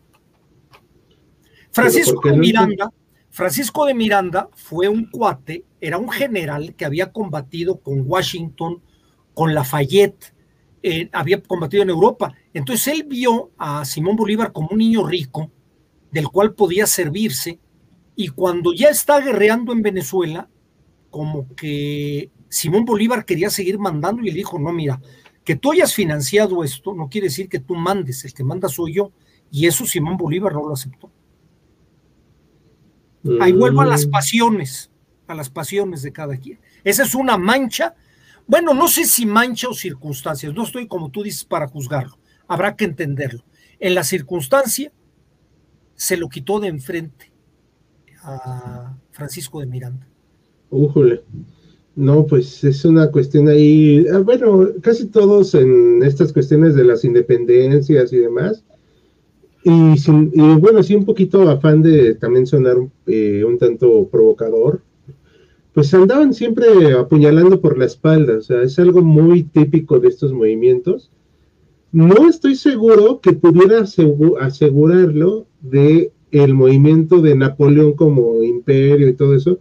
Francisco de Miranda, Francisco de Miranda fue un cuate, era un general que había combatido con Washington, con Lafayette, eh, había combatido en Europa. Entonces él vio a Simón Bolívar como un niño rico del cual podía servirse y cuando ya está guerreando en Venezuela, como que Simón Bolívar quería seguir mandando y le dijo, no, mira, que tú hayas financiado esto no quiere decir que tú mandes, el que manda soy yo. Y eso Simón Bolívar no lo aceptó. Ahí vuelvo a las mm. pasiones, a las pasiones de cada quien. Esa es una mancha bueno, no sé si mancha o circunstancias, no estoy como tú dices para juzgarlo, habrá que entenderlo. En la circunstancia se lo quitó de enfrente a Francisco de Miranda. Újole. No, pues es una cuestión ahí, ah, bueno, casi todos en estas cuestiones de las independencias y demás, y, bueno, sí un poquito afán de también sonar eh, un tanto provocador, pues andaban siempre apuñalando por la espalda, o sea, es algo muy típico de estos movimientos. No estoy seguro que pudiera asegurarlo de el movimiento de Napoleón como imperio y todo eso,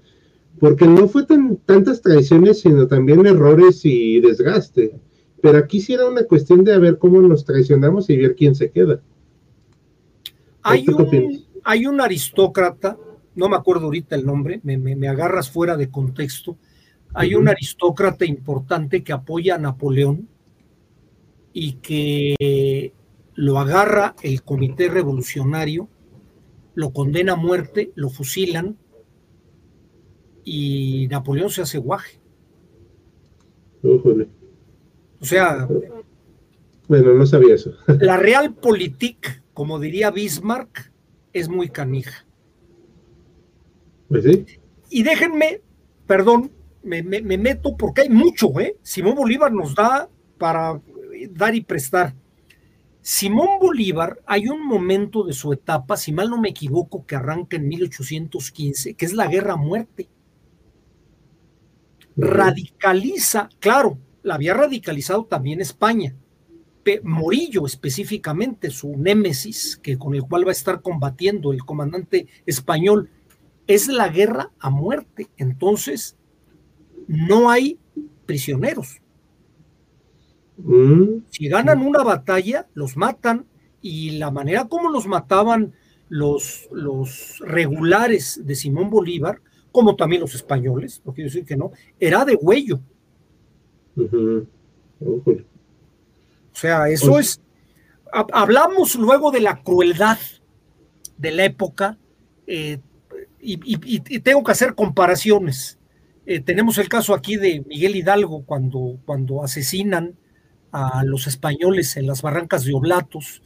porque no fue tan, tantas traiciones, sino también errores y desgaste. Pero aquí sí era una cuestión de a ver cómo nos traicionamos y ver quién se queda. Hay un, hay un aristócrata no me acuerdo ahorita el nombre, me, agarras fuera de contexto. Hay un aristócrata importante que apoya a Napoleón y que lo agarra el comité revolucionario, lo condena a muerte, lo fusilan y Napoleón se hace guaje. O sea... Bueno, no sabía eso. <laughs> la realpolitik, como diría Bismarck, es muy canija. Pues y déjenme, perdón, me, meto porque hay mucho, ¿eh? Simón Bolívar nos da para dar y prestar. Simón Bolívar, hay un momento de su etapa, si mal no me equivoco, que arranca en 1815, que es la guerra a muerte. Radicaliza, claro, la había radicalizado también España, Morillo específicamente, su némesis, que con el cual va a estar combatiendo el comandante español, es la guerra a muerte. Entonces, no hay prisioneros. Mm. Si ganan una batalla, los matan y la manera como los mataban los, los regulares de Simón Bolívar, como también los españoles, no quiero decir que no, era de huello. O sea, eso es. Hablamos luego de la crueldad de la época eh, y, tengo que hacer comparaciones. Eh, tenemos el caso aquí de Miguel Hidalgo cuando, cuando asesinan a los españoles en las barrancas de Oblatos,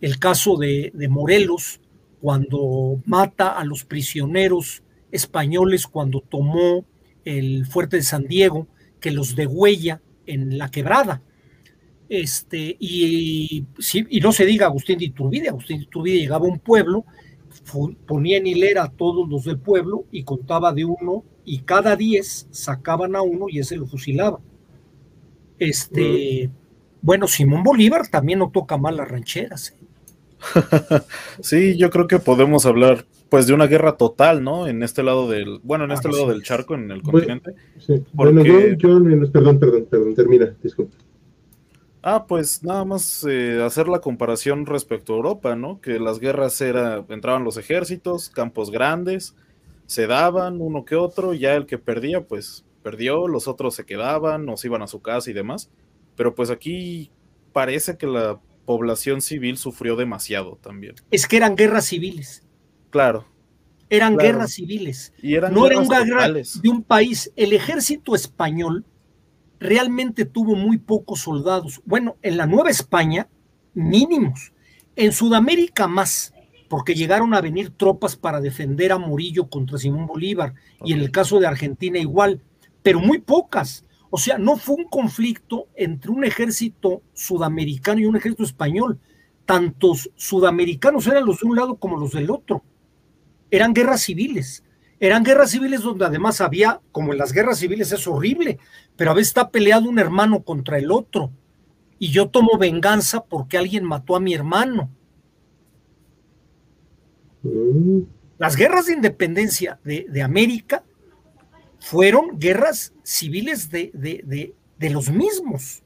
el caso de, de Morelos cuando mata a los prisioneros españoles cuando tomó el fuerte de San Diego, que los degüella en la quebrada. Este, y, y no se diga Agustín de Iturbide, Agustín de Iturbide llegaba a un pueblo, ponía en hilera a todos los del pueblo y contaba de uno, y cada diez sacaban a uno y ese lo fusilaba. Este, bueno, Simón Bolívar también no toca mal las rancheras. ¿eh? <laughs> sí, yo creo que podemos hablar pues de una guerra total, ¿no? En este lado del, bueno, en este lado del charco, en el continente. Bueno, perdón, perdón, perdón, termina, disculpa. Ah, pues nada más eh, hacer la comparación respecto a Europa, ¿no? Que las guerras era, entraban los ejércitos, campos grandes, se daban uno que otro, ya el que perdía, pues perdió, los otros se quedaban, nos iban a su casa y demás. Pero pues aquí parece que la población civil sufrió demasiado también. Es que eran guerras civiles. Claro. Eran guerras civiles. Y eran no era una guerra de un país. El ejército español realmente tuvo muy pocos soldados. Bueno, en la Nueva España, mínimos. En Sudamérica más, porque llegaron a venir tropas para defender a Murillo contra Simón Bolívar, y en el caso de Argentina igual, pero muy pocas. O sea, no fue un conflicto entre un ejército sudamericano y un ejército español. Tantos sudamericanos eran los de un lado como los del otro. Eran guerras civiles. Eran guerras civiles donde además había, como en las guerras civiles es horrible, pero a veces está peleado un hermano contra el otro y yo tomo venganza porque alguien mató a mi hermano. Mm. Las guerras de independencia de, América fueron guerras civiles de, de, los mismos.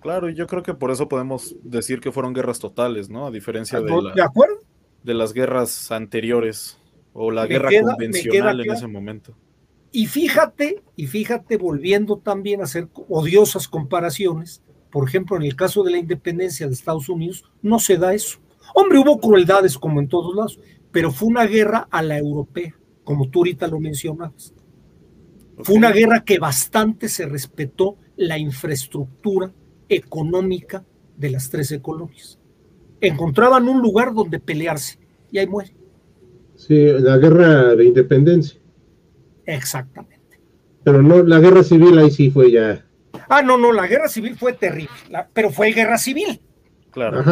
Claro, y yo creo que por eso podemos decir que fueron guerras totales, ¿no? A diferencia de, ¿De, acuerdo? de las guerras anteriores o la guerra convencional en ese momento. Y fíjate, y fíjate, volviendo también a hacer odiosas comparaciones, por ejemplo, en el caso de la independencia de Estados Unidos, no se da eso. Hombre, hubo crueldades como en todos lados, pero fue una guerra a la europea, como tú ahorita lo mencionabas. Fue una guerra que bastante se respetó la infraestructura económica de las 13 colonias. Encontraban un lugar donde pelearse y ahí muere. Sí, la guerra de independencia. Exactamente. Pero no, la guerra civil ahí sí fue ya. Ah, no, no, la guerra civil fue terrible, pero fue guerra civil. Claro.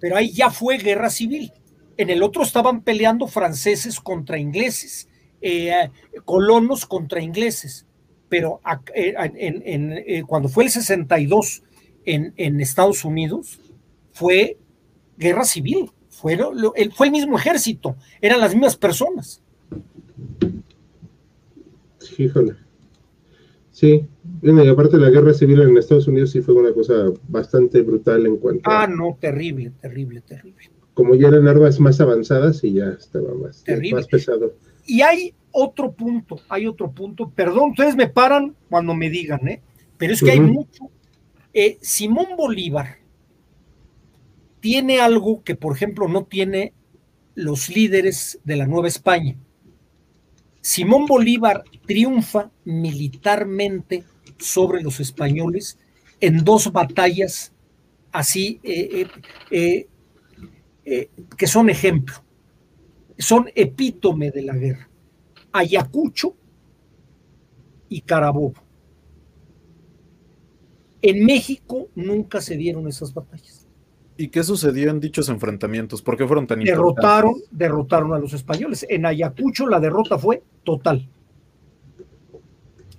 Pero ahí ya fue guerra civil. En el otro estaban peleando franceses contra ingleses, eh, colonos contra ingleses. Pero eh, en, eh, cuando fue el 62 en, en Estados Unidos, fue guerra civil. Fue, fue el mismo ejército, eran las mismas personas. Híjole. Sí, y aparte la guerra civil en Estados Unidos sí fue una cosa bastante brutal en cuanto Ah, no, terrible, terrible, terrible. Como ya eran armas más avanzadas y ya estaba más, más pesado. Y hay otro punto, hay otro punto, perdón, ustedes me paran cuando me digan, ¿eh? Pero es que hay mucho. Eh, Simón Bolívar tiene algo que, por ejemplo, no tiene los líderes de la Nueva España. Simón Bolívar triunfa militarmente sobre los españoles en dos batallas así eh, eh, eh, que son ejemplo, son epítome de la guerra. Ayacucho y Carabobo. En México nunca se dieron esas batallas. ¿Y qué sucedió en dichos enfrentamientos? ¿Por qué fueron tan derrotaron, Derrotaron a los españoles. En Ayacucho la derrota fue total.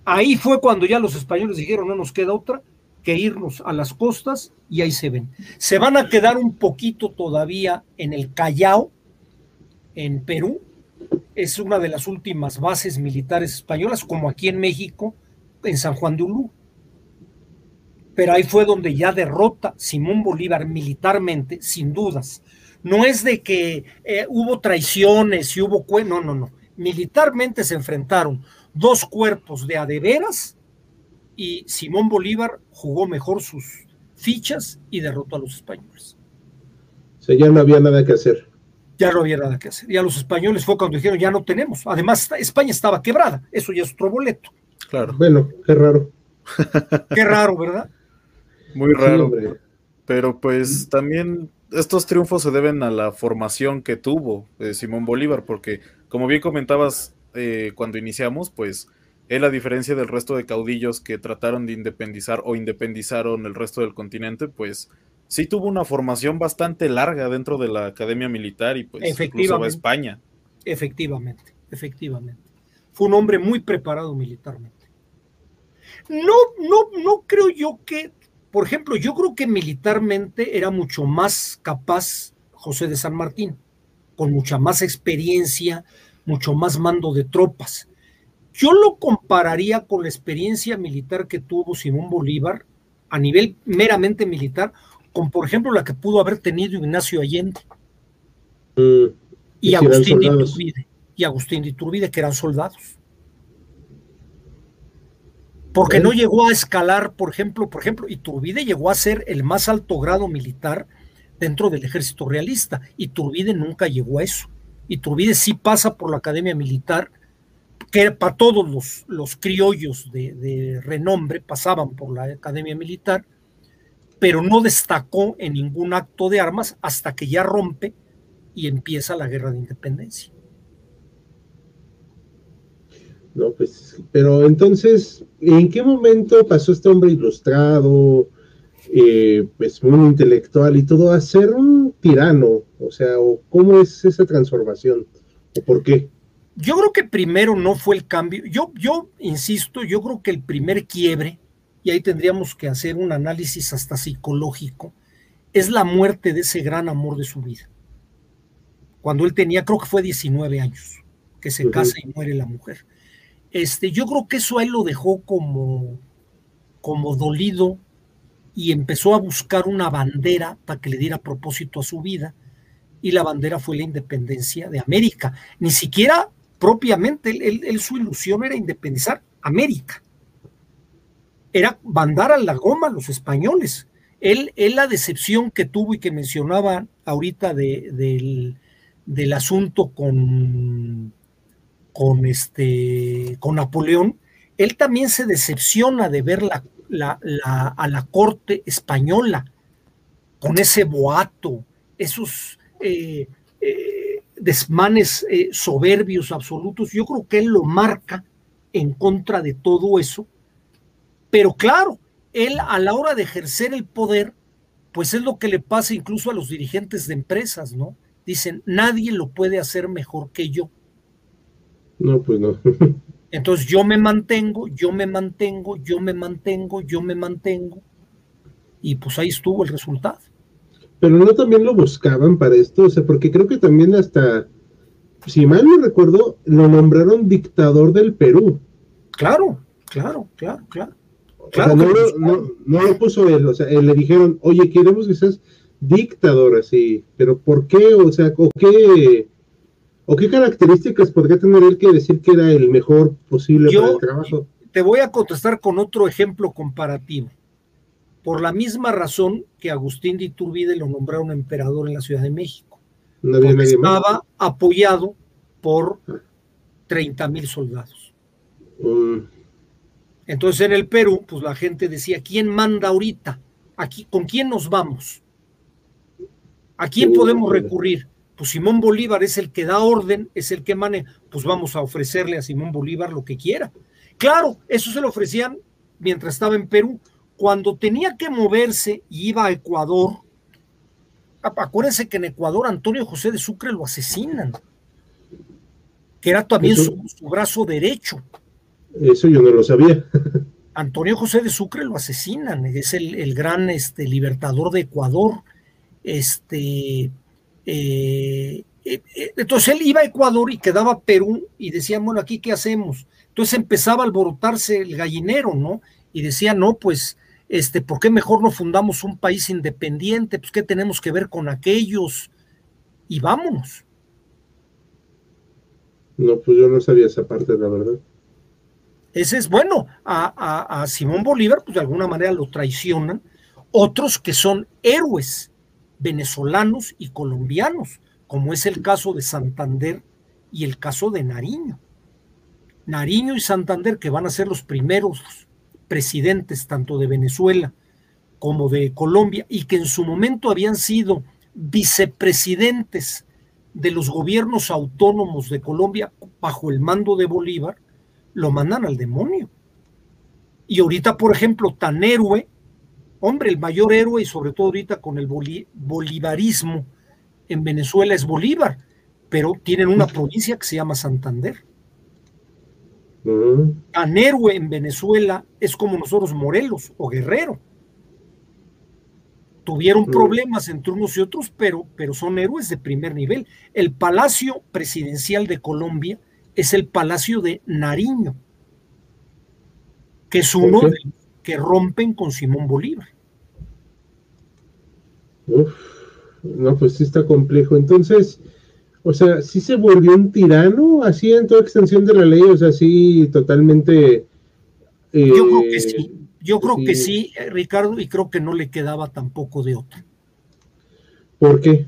Ahí fue cuando ya los españoles dijeron no nos queda otra que irnos a las costas y ahí se ven. Se van a quedar un poquito todavía en el Callao, en Perú. Es una de las últimas bases militares españolas, como aquí en México, en San Juan de Ulú pero ahí fue donde ya derrota Simón Bolívar militarmente, sin dudas. No es de que eh, hubo traiciones y hubo... No, no, no. Militarmente se enfrentaron dos cuerpos de adeveras y Simón Bolívar jugó mejor sus fichas y derrotó a los españoles. O ya no había nada que hacer. Ya no había nada que hacer. Y a los españoles fue cuando dijeron, ya no tenemos. Además, España estaba quebrada. Eso ya es otro boleto. Claro. Bueno, qué raro. Qué raro, ¿verdad? Muy raro. pero pues también estos triunfos se deben a la formación que tuvo eh, Simón Bolívar, porque como bien comentabas eh, cuando iniciamos, pues él a diferencia del resto de caudillos que trataron de independizar o independizaron el resto del continente, pues sí tuvo una formación bastante larga dentro de la academia militar y pues incluso a España. Efectivamente, efectivamente. Fue un hombre muy preparado militarmente. No, no, no creo yo que por ejemplo, yo creo que militarmente era mucho más capaz José de San Martín, con mucha más experiencia, mucho más mando de tropas. Yo lo compararía con la experiencia militar que tuvo Simón Bolívar a nivel meramente militar, con por ejemplo la que pudo haber tenido Ignacio Allende mm, y, Agustín de Iturbide, y Agustín de Iturbide, que eran soldados porque no llegó a escalar, por ejemplo, por ejemplo, Iturbide llegó a ser el más alto grado militar dentro del ejército realista. Iturbide nunca llegó a eso. Iturbide sí pasa por la academia militar, que para todos los, los criollos de, de, renombre pasaban por la academia militar, pero no destacó en ningún acto de armas hasta que ya rompe y empieza la guerra de independencia. No, pues, pero entonces, ¿en qué momento pasó este hombre ilustrado, eh, pues muy intelectual y todo, a ser un tirano? O sea, ¿cómo es esa transformación? ¿O por qué? Yo creo que primero no fue el cambio. Yo, yo insisto, yo creo que el primer quiebre, y ahí tendríamos que hacer un análisis hasta psicológico, es la muerte de ese gran amor de su vida. Cuando él tenía, creo que fue 19 años, que se casa y muere la mujer. Este, yo creo que eso a él lo dejó como, como dolido y empezó a buscar una bandera para que le diera propósito a su vida. Y la bandera fue la independencia de América. Ni siquiera propiamente, él, su ilusión era independizar América. Era mandar a la goma los españoles. Él, él la decepción que tuvo y que mencionaba ahorita del, del asunto con con, este, con Napoleón, él también se decepciona de ver la, a la corte española con ese boato, esos eh, eh, desmanes eh, soberbios absolutos. Yo creo que él lo marca en contra de todo eso. Pero claro, él a la hora de ejercer el poder, pues es lo que le pasa incluso a los dirigentes de empresas, ¿no? Dicen, nadie lo puede hacer mejor que yo. No, pues no. <laughs> Entonces yo me mantengo, yo me mantengo, yo me mantengo, yo me mantengo. Y pues ahí estuvo el resultado. Pero no también lo buscaban para esto, o sea, porque creo que también hasta, si mal no recuerdo, lo nombraron dictador del Perú. Claro, claro, claro, claro. No, no, no, lo puso él, o sea, le dijeron, oye, queremos que seas dictador así, pero ¿por qué? O sea, ¿o qué? ¿O qué características podría tener él que decir que era el mejor posible para el trabajo? Te voy a contestar con otro ejemplo comparativo. Por la misma razón que Agustín de Iturbide lo nombraron emperador en la Ciudad de México. No había estaba apoyado por 30 mil soldados. Mm. Entonces en el Perú, pues la gente decía, ¿quién manda ahorita? Aquí, ¿Con quién nos vamos? ¿A quién podemos recurrir? pues Simón Bolívar es el que da orden, es el que maneja, pues vamos a ofrecerle a Simón Bolívar lo que quiera. Claro, eso se lo ofrecían mientras estaba en Perú. Cuando tenía que moverse y iba a Ecuador, acuérdense que en Ecuador Antonio José de Sucre lo asesinan, que era también su, brazo derecho. Eso yo no lo sabía. <laughs> Antonio José de Sucre lo asesinan, es el, gran este, libertador de Ecuador. Este, eh, eh, eh, entonces él iba a Ecuador y quedaba Perú y decía, bueno, aquí qué hacemos. Entonces empezaba a alborotarse el gallinero, ¿no? Y decía, no, pues, este, ¿por qué mejor no fundamos un país independiente? Pues, ¿qué tenemos que ver con aquellos? Y vámonos. No, pues yo no sabía esa parte, la verdad. Ese es bueno. A, Simón Bolívar, pues de alguna manera lo traicionan. Otros que son héroes venezolanos y colombianos como es el caso de Santander y el caso de Nariño. Nariño y Santander, que van a ser los primeros presidentes tanto de Venezuela como de Colombia, y que en su momento habían sido vicepresidentes de los gobiernos autónomos de Colombia bajo el mando de Bolívar, lo mandan al demonio. Y ahorita, por ejemplo, tan héroe, hombre, el mayor héroe, y sobre todo ahorita con el bolivarismo, en Venezuela es Bolívar, pero tienen una provincia que se llama Santander. Tan héroe en Venezuela es como nosotros Morelos o Guerrero. Tuvieron problemas entre unos y otros, pero, pero son héroes de primer nivel. El Palacio Presidencial de Colombia es el Palacio de Nariño, que es uno de los que rompen con Simón Bolívar. No, pues sí está complejo. Entonces, o sea, sí se volvió un tirano, así en toda extensión de la ley, o sea, sí totalmente. Eh, yo creo que sí, yo creo que sí, Ricardo, y creo que no le quedaba tampoco de otro. ¿Por qué?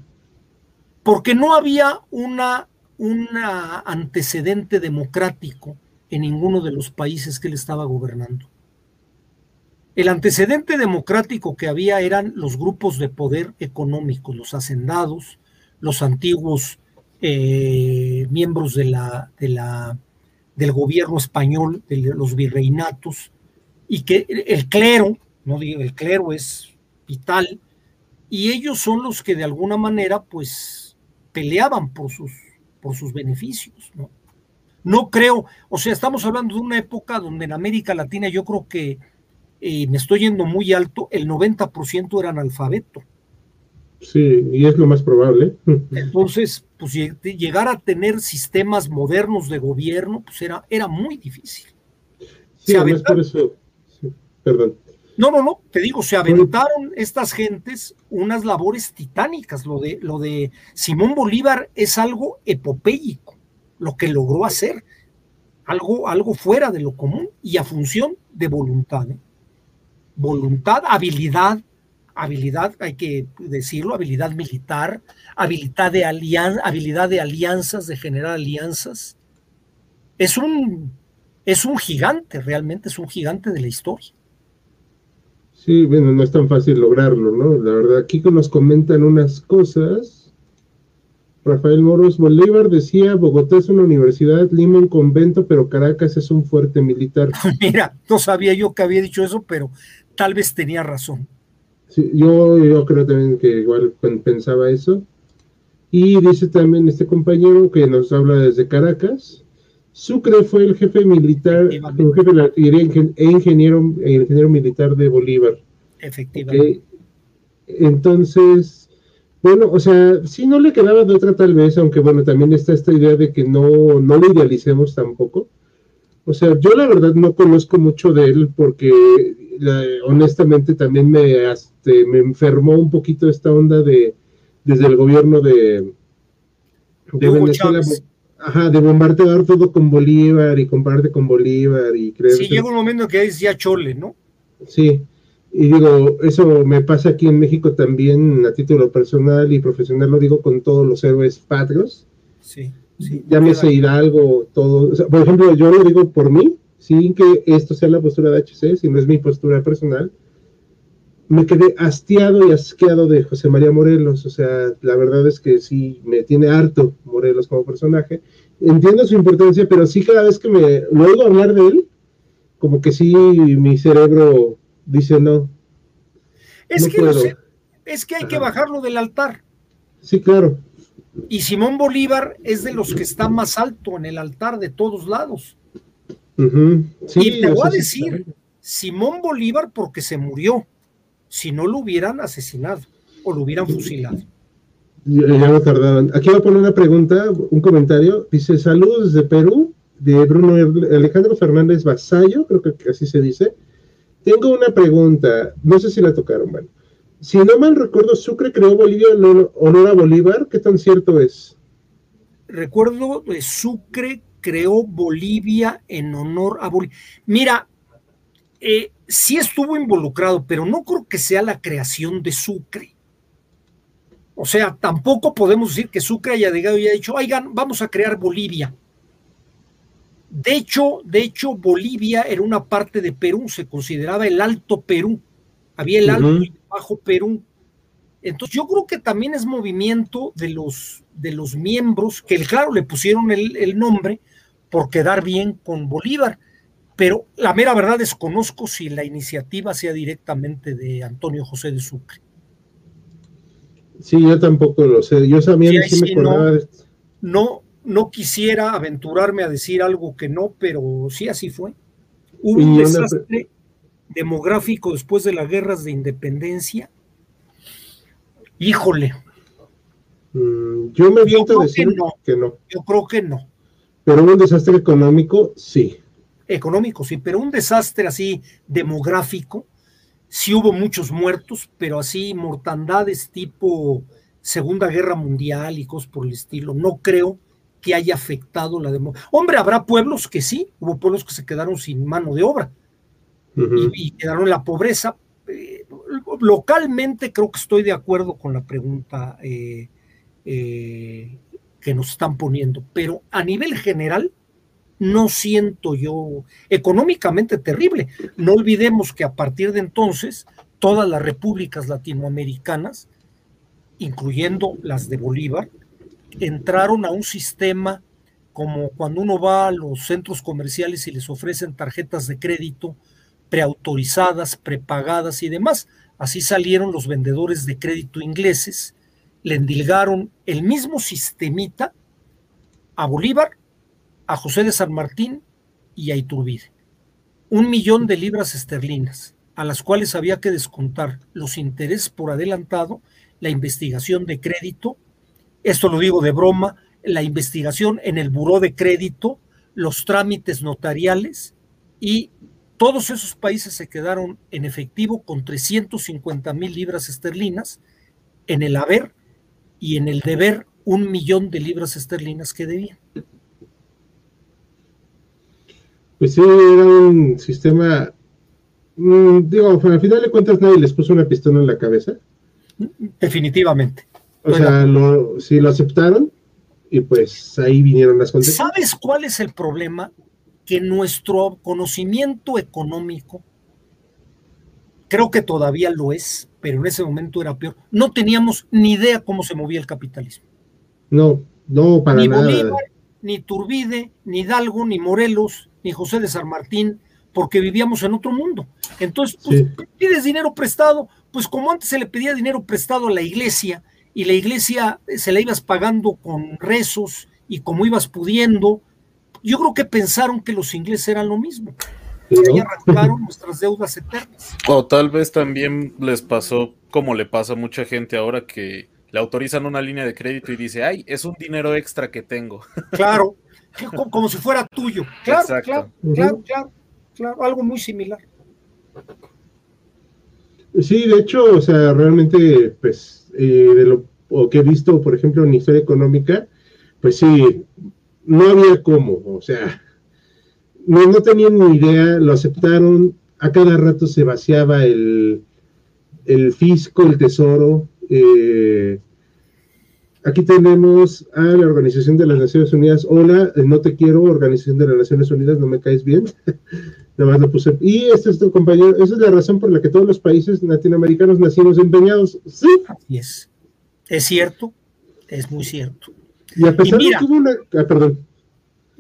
Porque no había una, una antecedente democrático en ninguno de los países que él estaba gobernando. El antecedente democrático que había eran los grupos de poder económico, los hacendados, los antiguos eh, miembros de la, del gobierno español, de los virreinatos, y que el clero, no digo, el clero es vital, y ellos son los que de alguna manera pues peleaban por sus, por sus beneficios, ¿no? No creo, o sea, estamos hablando de una época donde en América Latina yo creo que y me estoy yendo muy alto, el 90% era analfabeto. Sí, y es lo más probable. Entonces, pues llegar a tener sistemas modernos de gobierno, pues era, era muy difícil. Sí, se por eso. perdón. No, no, no, te digo, se aventaron estas gentes unas labores titánicas. Lo de, lo de Simón Bolívar es algo epopéico, lo que logró hacer, algo, algo fuera de lo común y a función de voluntad. ¿eh? voluntad, habilidad, habilidad, hay que decirlo, habilidad militar, habilidad de, habilidad de alianzas, de generar alianzas. Es un, es un gigante, realmente es un gigante de la historia. Sí, bueno, no es tan fácil lograrlo, ¿no? La verdad, aquí nos comentan unas cosas. Rafael Moros Bolívar decía, Bogotá es una universidad, Lima un convento, pero Caracas es un fuerte militar. <laughs> Mira, no sabía yo que había dicho eso, pero tal vez tenía razón. Sí, yo, yo creo también que igual pensaba eso. Y dice también este compañero que nos habla desde Caracas. Sucre fue el jefe militar, el jefe de la artillería e ingeniero, ingeniero militar de Bolívar. Efectivamente. Entonces, bueno, o sea, sí no le quedaba de otra tal vez, aunque bueno, también está esta idea de que no, no lo idealicemos tampoco. O sea, yo la verdad no conozco mucho de él porque honestamente también me, este, me enfermó un poquito esta onda de desde el gobierno de, de Venezuela. Ajá, de bombardear todo con Bolívar y comparte con Bolívar y creo Sí, llega un momento que es ya chole, ¿no? Sí, y digo, eso me pasa aquí en México también a título personal y profesional, lo digo con todos los héroes patrios. Sí, sí. Llámese Hidalgo, todo. por ejemplo, yo lo digo por mí, sin que esto sea la postura de HC, si no es mi postura personal, me quedé hastiado y asqueado de José María Morelos. O sea, la verdad es que sí me tiene harto Morelos como personaje. Entiendo su importancia, pero sí cada vez que me oigo hablar de él, como que sí, mi cerebro dice no. Es, que, es que hay que bajarlo del altar. Sí, claro. Y Simón Bolívar es de los que está más alto en el altar de todos lados. y te voy a decir, Simón Bolívar porque se murió, si no lo hubieran asesinado o lo hubieran fusilado. Ya, no tardaban. Aquí voy a poner una pregunta, un comentario. Dice, saludos desde Perú, de Bruno Alejandro Fernández Vasallo, creo que así se dice. Tengo una pregunta, no sé si la tocaron, bueno. Si no mal recuerdo, Sucre creó Bolivia en honor a Bolívar, ¿qué tan cierto es? Recuerdo, de Sucre creó Bolivia en honor a Bolivia. Mira, eh, sí estuvo involucrado, pero no creo que sea la creación de Sucre. O sea, tampoco podemos decir que Sucre haya llegado y haya dicho, oigan, vamos a crear Bolivia. De hecho, de hecho, Bolivia era una parte de Perú, se consideraba el Alto Perú. Había el Alto y el Bajo Perú. Entonces, yo creo que también es movimiento de los, de los miembros, que claro, le pusieron el, el nombre por quedar bien con Bolívar, pero la mera verdad desconozco si la iniciativa sea directamente de Antonio José de Sucre. Sí, yo tampoco lo sé. Yo también sí, me acordaba no, no, quisiera aventurarme a decir algo que no, pero sí así fue. Hubo un desastre demográfico después de las guerras de independencia. Híjole. Mm, yo me viento decir que no. Yo creo que no. Pero un desastre económico, sí. Económico, sí, pero un desastre así demográfico, sí hubo muchos muertos, pero así mortandades tipo Segunda Guerra Mundial y cosas por el estilo. No creo que haya afectado la democracia. Hombre, habrá pueblos que sí, hubo pueblos que se quedaron sin mano de obra y, quedaron en la pobreza. Eh, localmente creo que estoy de acuerdo con la pregunta eh, eh, que nos están poniendo, pero a nivel general no siento yo económicamente terrible. No olvidemos que a partir de entonces todas las repúblicas latinoamericanas, incluyendo las de Bolívar, entraron a un sistema como cuando uno va a los centros comerciales y les ofrecen tarjetas de crédito preautorizadas, prepagadas y demás. Así salieron los vendedores de crédito ingleses, le endilgaron el mismo sistemita a Bolívar a José de San Martín y a Iturbide. Un millón de libras esterlinas, a las cuales había que descontar los intereses por adelantado, la investigación de crédito, esto lo digo de broma, la investigación en el buró de crédito, los trámites notariales y todos esos países se quedaron en efectivo con 350 mil libras esterlinas, en el haber y en el deber un millón de libras esterlinas que debían. Pues sí, era un sistema, mm, digo, al final de cuentas nadie les puso una pistola en la cabeza. Definitivamente. O sea, lo, sí lo aceptaron y pues ahí vinieron las consecuencias. ¿Sabes cuál es el problema? Que nuestro conocimiento económico, creo que todavía lo es, pero en ese momento era peor. No teníamos ni idea cómo se movía el capitalismo. No, no, para ni nada. Bolívar, ni Turbide, ni Hidalgo, ni Morelos, ni José de San Martín, porque vivíamos en otro mundo. Entonces, pues, pides dinero prestado, pues como antes se le pedía dinero prestado a la iglesia y la iglesia se la ibas pagando con rezos y como ibas pudiendo, yo creo que pensaron que los ingleses eran lo mismo. Y arrancaron nuestras deudas eternas. O tal vez también les pasó como le pasa a mucha gente ahora que le autorizan una línea de crédito y dice, ay, es un dinero extra que tengo. <laughs> Claro, como, si fuera tuyo. Claro, claro, claro, claro, claro, algo muy similar. Sí, de hecho, o sea, realmente, pues, eh, de lo que he visto, por ejemplo, en historia económica, pues sí, no había cómo, o sea, no, no tenían ni idea, lo aceptaron, a cada rato se vaciaba el, el fisco, el tesoro, eh, aquí tenemos a la Organización de las Naciones Unidas. Hola, eh, no te quiero, Organización de las Naciones Unidas, no me caes bien. <laughs> Nada más lo puse. Y este es tu compañero. Esa es la razón por la que todos los países latinoamericanos nacimos empeñados. Sí. Así es. Es cierto. Es muy cierto. Y a pesar de que hubo una. Ah, perdón.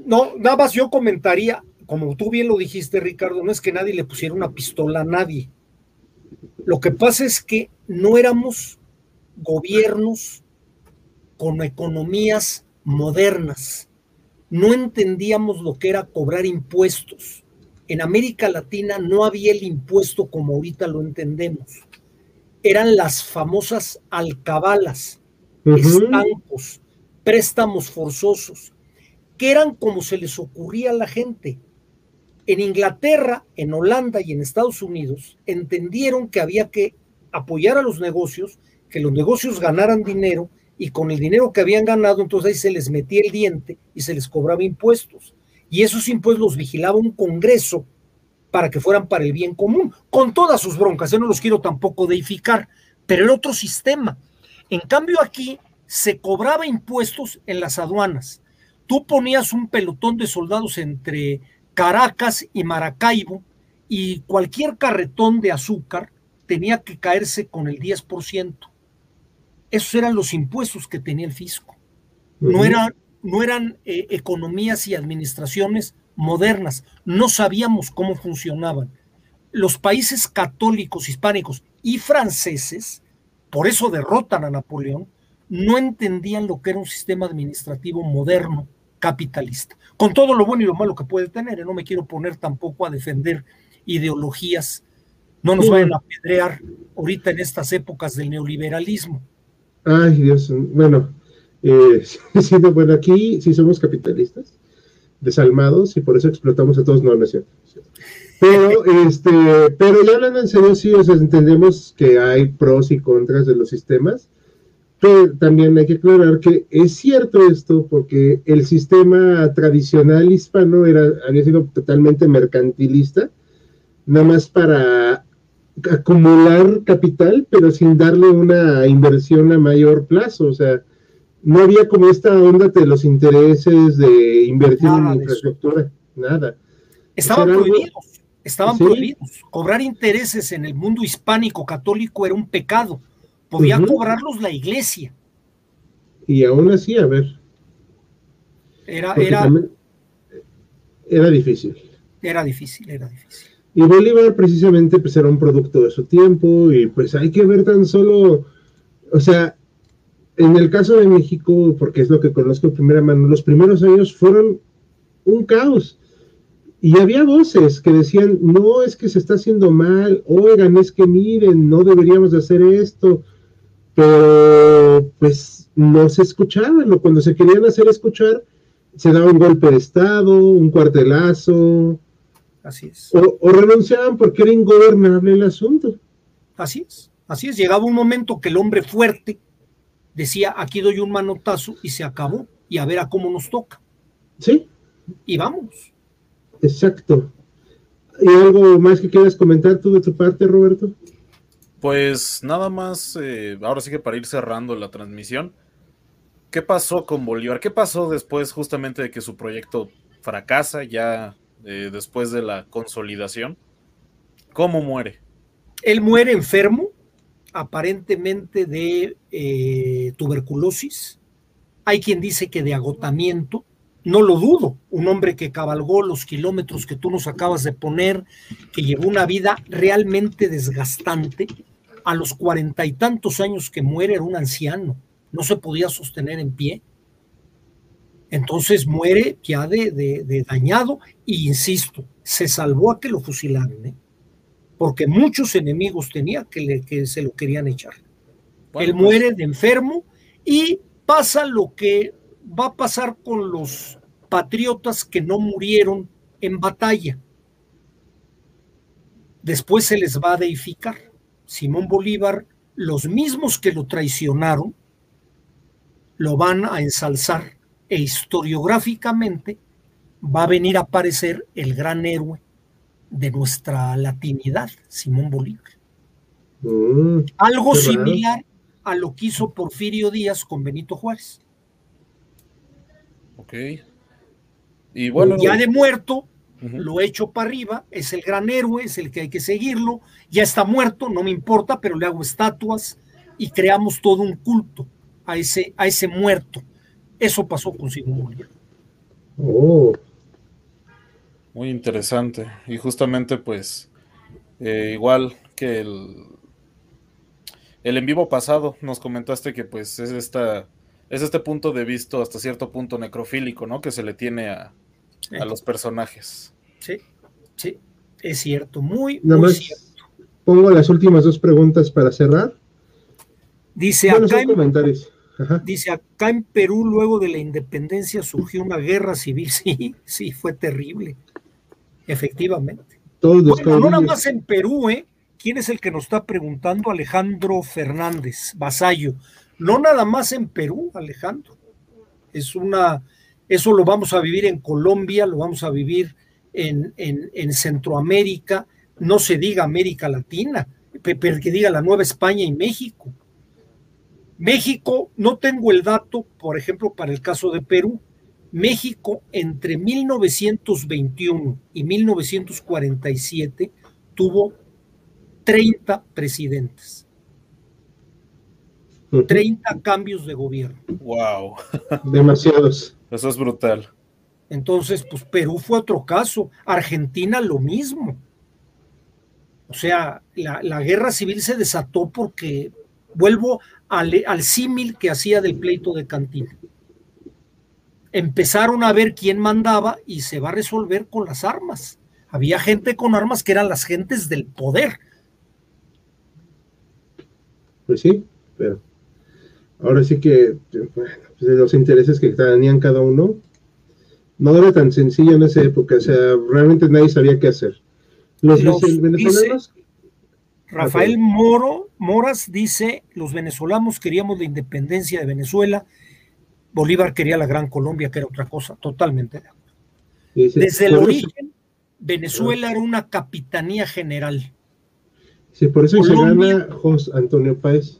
No, nada más yo comentaría. como tú bien lo dijiste, Ricardo, no es que nadie le pusiera una pistola a nadie. Lo que pasa es que no éramos gobiernos con economías modernas. No entendíamos lo que era cobrar impuestos. En América Latina no había el impuesto como ahorita lo entendemos. Eran las famosas alcabalas, estancos, préstamos forzosos, que eran como se les ocurría a la gente. En Inglaterra, en Holanda y en Estados Unidos entendieron que había que apoyar a los negocios, que los negocios ganaran dinero y con el dinero que habían ganado, entonces ahí se les metía el diente y se les cobraba impuestos. Y esos impuestos los vigilaba un Congreso para que fueran para el bien común, con todas sus broncas. Yo no los quiero tampoco deificar, pero el otro sistema. En cambio aquí se cobraba impuestos en las aduanas. Tú ponías un pelotón de soldados entre Caracas y Maracaibo y cualquier carretón de azúcar tenía que caerse con el 10%. Esos eran los impuestos que tenía el fisco. No eran, no eran eh, economías y administraciones modernas. No sabíamos cómo funcionaban. Los países católicos, hispánicos y franceses, por eso derrotan a Napoleón, no entendían lo que era un sistema administrativo moderno capitalista, con todo lo bueno y lo malo que puede tener. ¿eh? No me quiero poner tampoco a defender ideologías, no nos vayan a apedrear ahorita en estas épocas del neoliberalismo. Ay, Dios, bueno, eh, <laughs> bueno, aquí sí somos capitalistas, desalmados, y por eso explotamos a todos, no, no es cierto. Pero, <laughs> este, pero ya hablando en serio, sí, o sea, entendemos que hay pros y contras de los sistemas, pero también hay que aclarar que es cierto esto porque el sistema tradicional hispano era, había sido totalmente mercantilista, nada más para acumular capital, pero sin darle una inversión a mayor plazo. O sea, no había como esta onda de los intereses de invertir en infraestructura, nada. Estaban prohibidos, estaban prohibidos. Cobrar intereses en el mundo hispánico católico era un pecado Podía cobrarlos la iglesia. Y aún así, a ver. Era, era, era difícil. Era difícil, era difícil. Y Bolívar precisamente pues era un producto de su tiempo y pues hay que ver tan solo, o sea, en el caso de México, porque es lo que conozco de primera mano, los primeros años fueron un caos. Y había voces que decían, no, es que se está haciendo mal, oigan, es que miren, no deberíamos de hacer esto, pero pues no se escuchaban, o cuando se querían hacer escuchar, se daba un golpe de Estado, un cuartelazo. Así es. O, renunciaban porque era ingobernable el asunto. Así es, así es. Llegaba un momento que el hombre fuerte decía, aquí doy un manotazo y se acabó, y a ver a cómo nos toca. Sí. Y vamos. Exacto. ¿Y algo más que quieras comentar tú de tu parte, Roberto? Pues nada más, eh, ahora sí que para ir cerrando la transmisión, ¿qué pasó con Bolívar? ¿Qué pasó después justamente de que su proyecto fracasa ya después de la consolidación? ¿Cómo muere? Él muere enfermo, aparentemente de eh, tuberculosis. Hay quien dice que de agotamiento. No lo dudo, un hombre que cabalgó los kilómetros que tú nos acabas de poner, que llevó una vida realmente desgastante, a los cuarenta y tantos años que muere era un anciano, no se podía sostener en pie. Entonces muere ya de, dañado e insisto, se salvó a que lo fusilaran, ¿eh? porque muchos enemigos tenía que, le, que se lo querían echar. Él pues muere de enfermo y pasa lo que va a pasar con los patriotas que no murieron en batalla. Después se les va a deificar. Simón Bolívar, los mismos que lo traicionaron, lo van a ensalzar e historiográficamente va a venir a aparecer el gran héroe de nuestra latinidad, Simón Bolívar. Mm, Algo similar a lo que hizo Porfirio Díaz con Benito Juárez. Ok. Y bueno. Ya de muerto, lo echo para arriba, es el gran héroe, es el que hay que seguirlo, ya está muerto, no me importa, pero le hago estatuas y creamos todo un culto a ese, a ese muerto. Eso pasó con Simón Bolívar. Oh. Muy interesante. Y justamente, pues, eh, igual que el, el en vivo pasado, nos comentaste que pues es esta es este punto de vista hasta cierto punto necrofílico, ¿no? Que se le tiene a, a los personajes. Sí, sí, es cierto, muy, Nada muy más cierto. pongo las últimas dos preguntas para cerrar. Dice Bueno, acá, son en, comentarios. Ajá. dice acá en Perú, luego de la independencia, surgió una guerra civil. <laughs> Sí, sí, fue terrible. Efectivamente. Todos los Bueno, no nada más en Perú, ¿eh? ¿Quién es el que nos está preguntando? Alejandro Fernández, Vasallo. No nada más en Perú, Alejandro. Es una, eso lo vamos a vivir en Colombia, lo vamos a vivir en, en, en Centroamérica, no se diga América Latina, que diga la Nueva España y México. México, no tengo el dato, por ejemplo, para el caso de Perú, México entre 1921 y 1947 tuvo 30 presidentes, Ujú. 30 cambios de gobierno. Wow, <laughs> Demasiados. eso es brutal. Entonces, pues Perú fue otro caso, Argentina lo mismo. O sea, la, la guerra civil se desató porque, vuelvo al, al símil que hacía del pleito de Cantina. Empezaron a ver quién mandaba y se va a resolver con las armas. Había gente con armas que eran las gentes del poder. Pues sí, pero ahora sí que bueno, pues de los intereses que tenían cada uno, no era tan sencillo en esa época, o sea, realmente nadie sabía qué hacer. Los, Los venezolanos, Rafael. Moro, Moras dice, los venezolanos queríamos la independencia de Venezuela, Bolívar quería la Gran Colombia, que era otra cosa, totalmente. de acuerdo. dice, Desde el origen, Venezuela era una capitanía general. sí, por eso se Colombia- gana José Antonio Páez.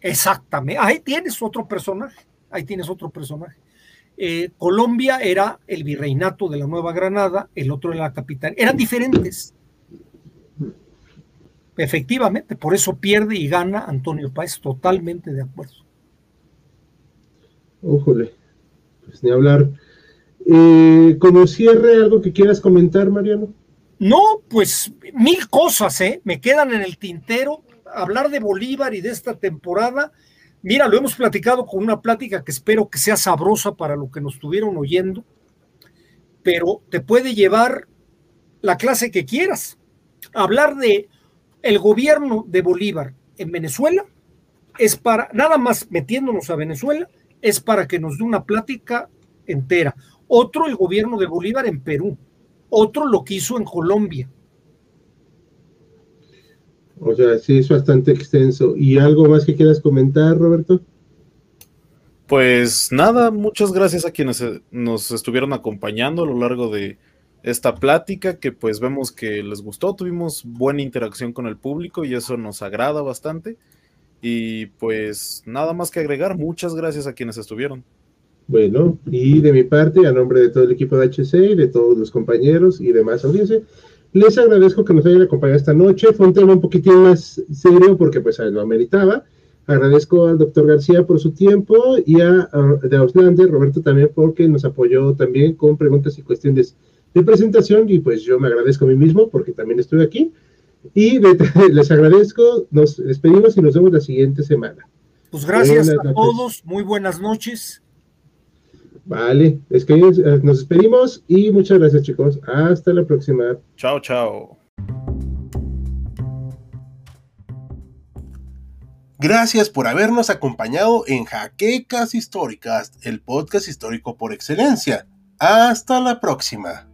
Exactamente. Ahí tienes otro personaje. Ahí tienes otro personaje. Eh, Colombia era el virreinato de la Nueva Granada, el otro era la capital. Eran diferentes. Efectivamente, por eso pierde y gana Antonio Páez, totalmente de acuerdo. Ójole, pues ni hablar. Eh, como cierre, algo que quieras comentar, Mariano. No, pues mil cosas, ¿eh? Me quedan en el tintero. Hablar de Bolívar y de esta temporada. Mira, lo hemos platicado con una plática que espero que sea sabrosa para lo que nos estuvieron oyendo, pero te puede llevar la clase que quieras. Hablar de el gobierno de Bolívar en Venezuela es para, nada más metiéndonos a Venezuela, es para que nos dé una plática entera. Otro, el gobierno de Bolívar en Perú. Otro, lo que hizo en Colombia. O sea, sí es bastante extenso. ¿Y algo más que quieras comentar, Roberto? Pues nada, muchas gracias a quienes eh, nos estuvieron acompañando a lo largo de esta plática, que pues vemos que les gustó, tuvimos buena interacción con el público y eso nos agrada bastante. Y pues nada más que agregar, muchas gracias a quienes estuvieron. Bueno, y de mi parte, a nombre de todo el equipo de HC y de todos los compañeros y demás audiencia, les agradezco que nos hayan acompañado esta noche. Fue un tema más serio porque pues lo ameritaba. Agradezco al doctor García por su tiempo y a, a de Auslander, Roberto también porque nos apoyó también con preguntas y cuestiones de presentación y pues yo me agradezco a mí mismo porque también estuve aquí. Y <laughs> les agradezco, nos despedimos y nos vemos la siguiente semana. Pues gracias Buenas a noches. todos, muy buenas noches. Vale, es que eh, nos despedimos y muchas gracias chicos. Hasta la próxima. Chao, chao. Gracias por habernos acompañado en Jaquecas Históricas, el podcast histórico por excelencia. Hasta la próxima.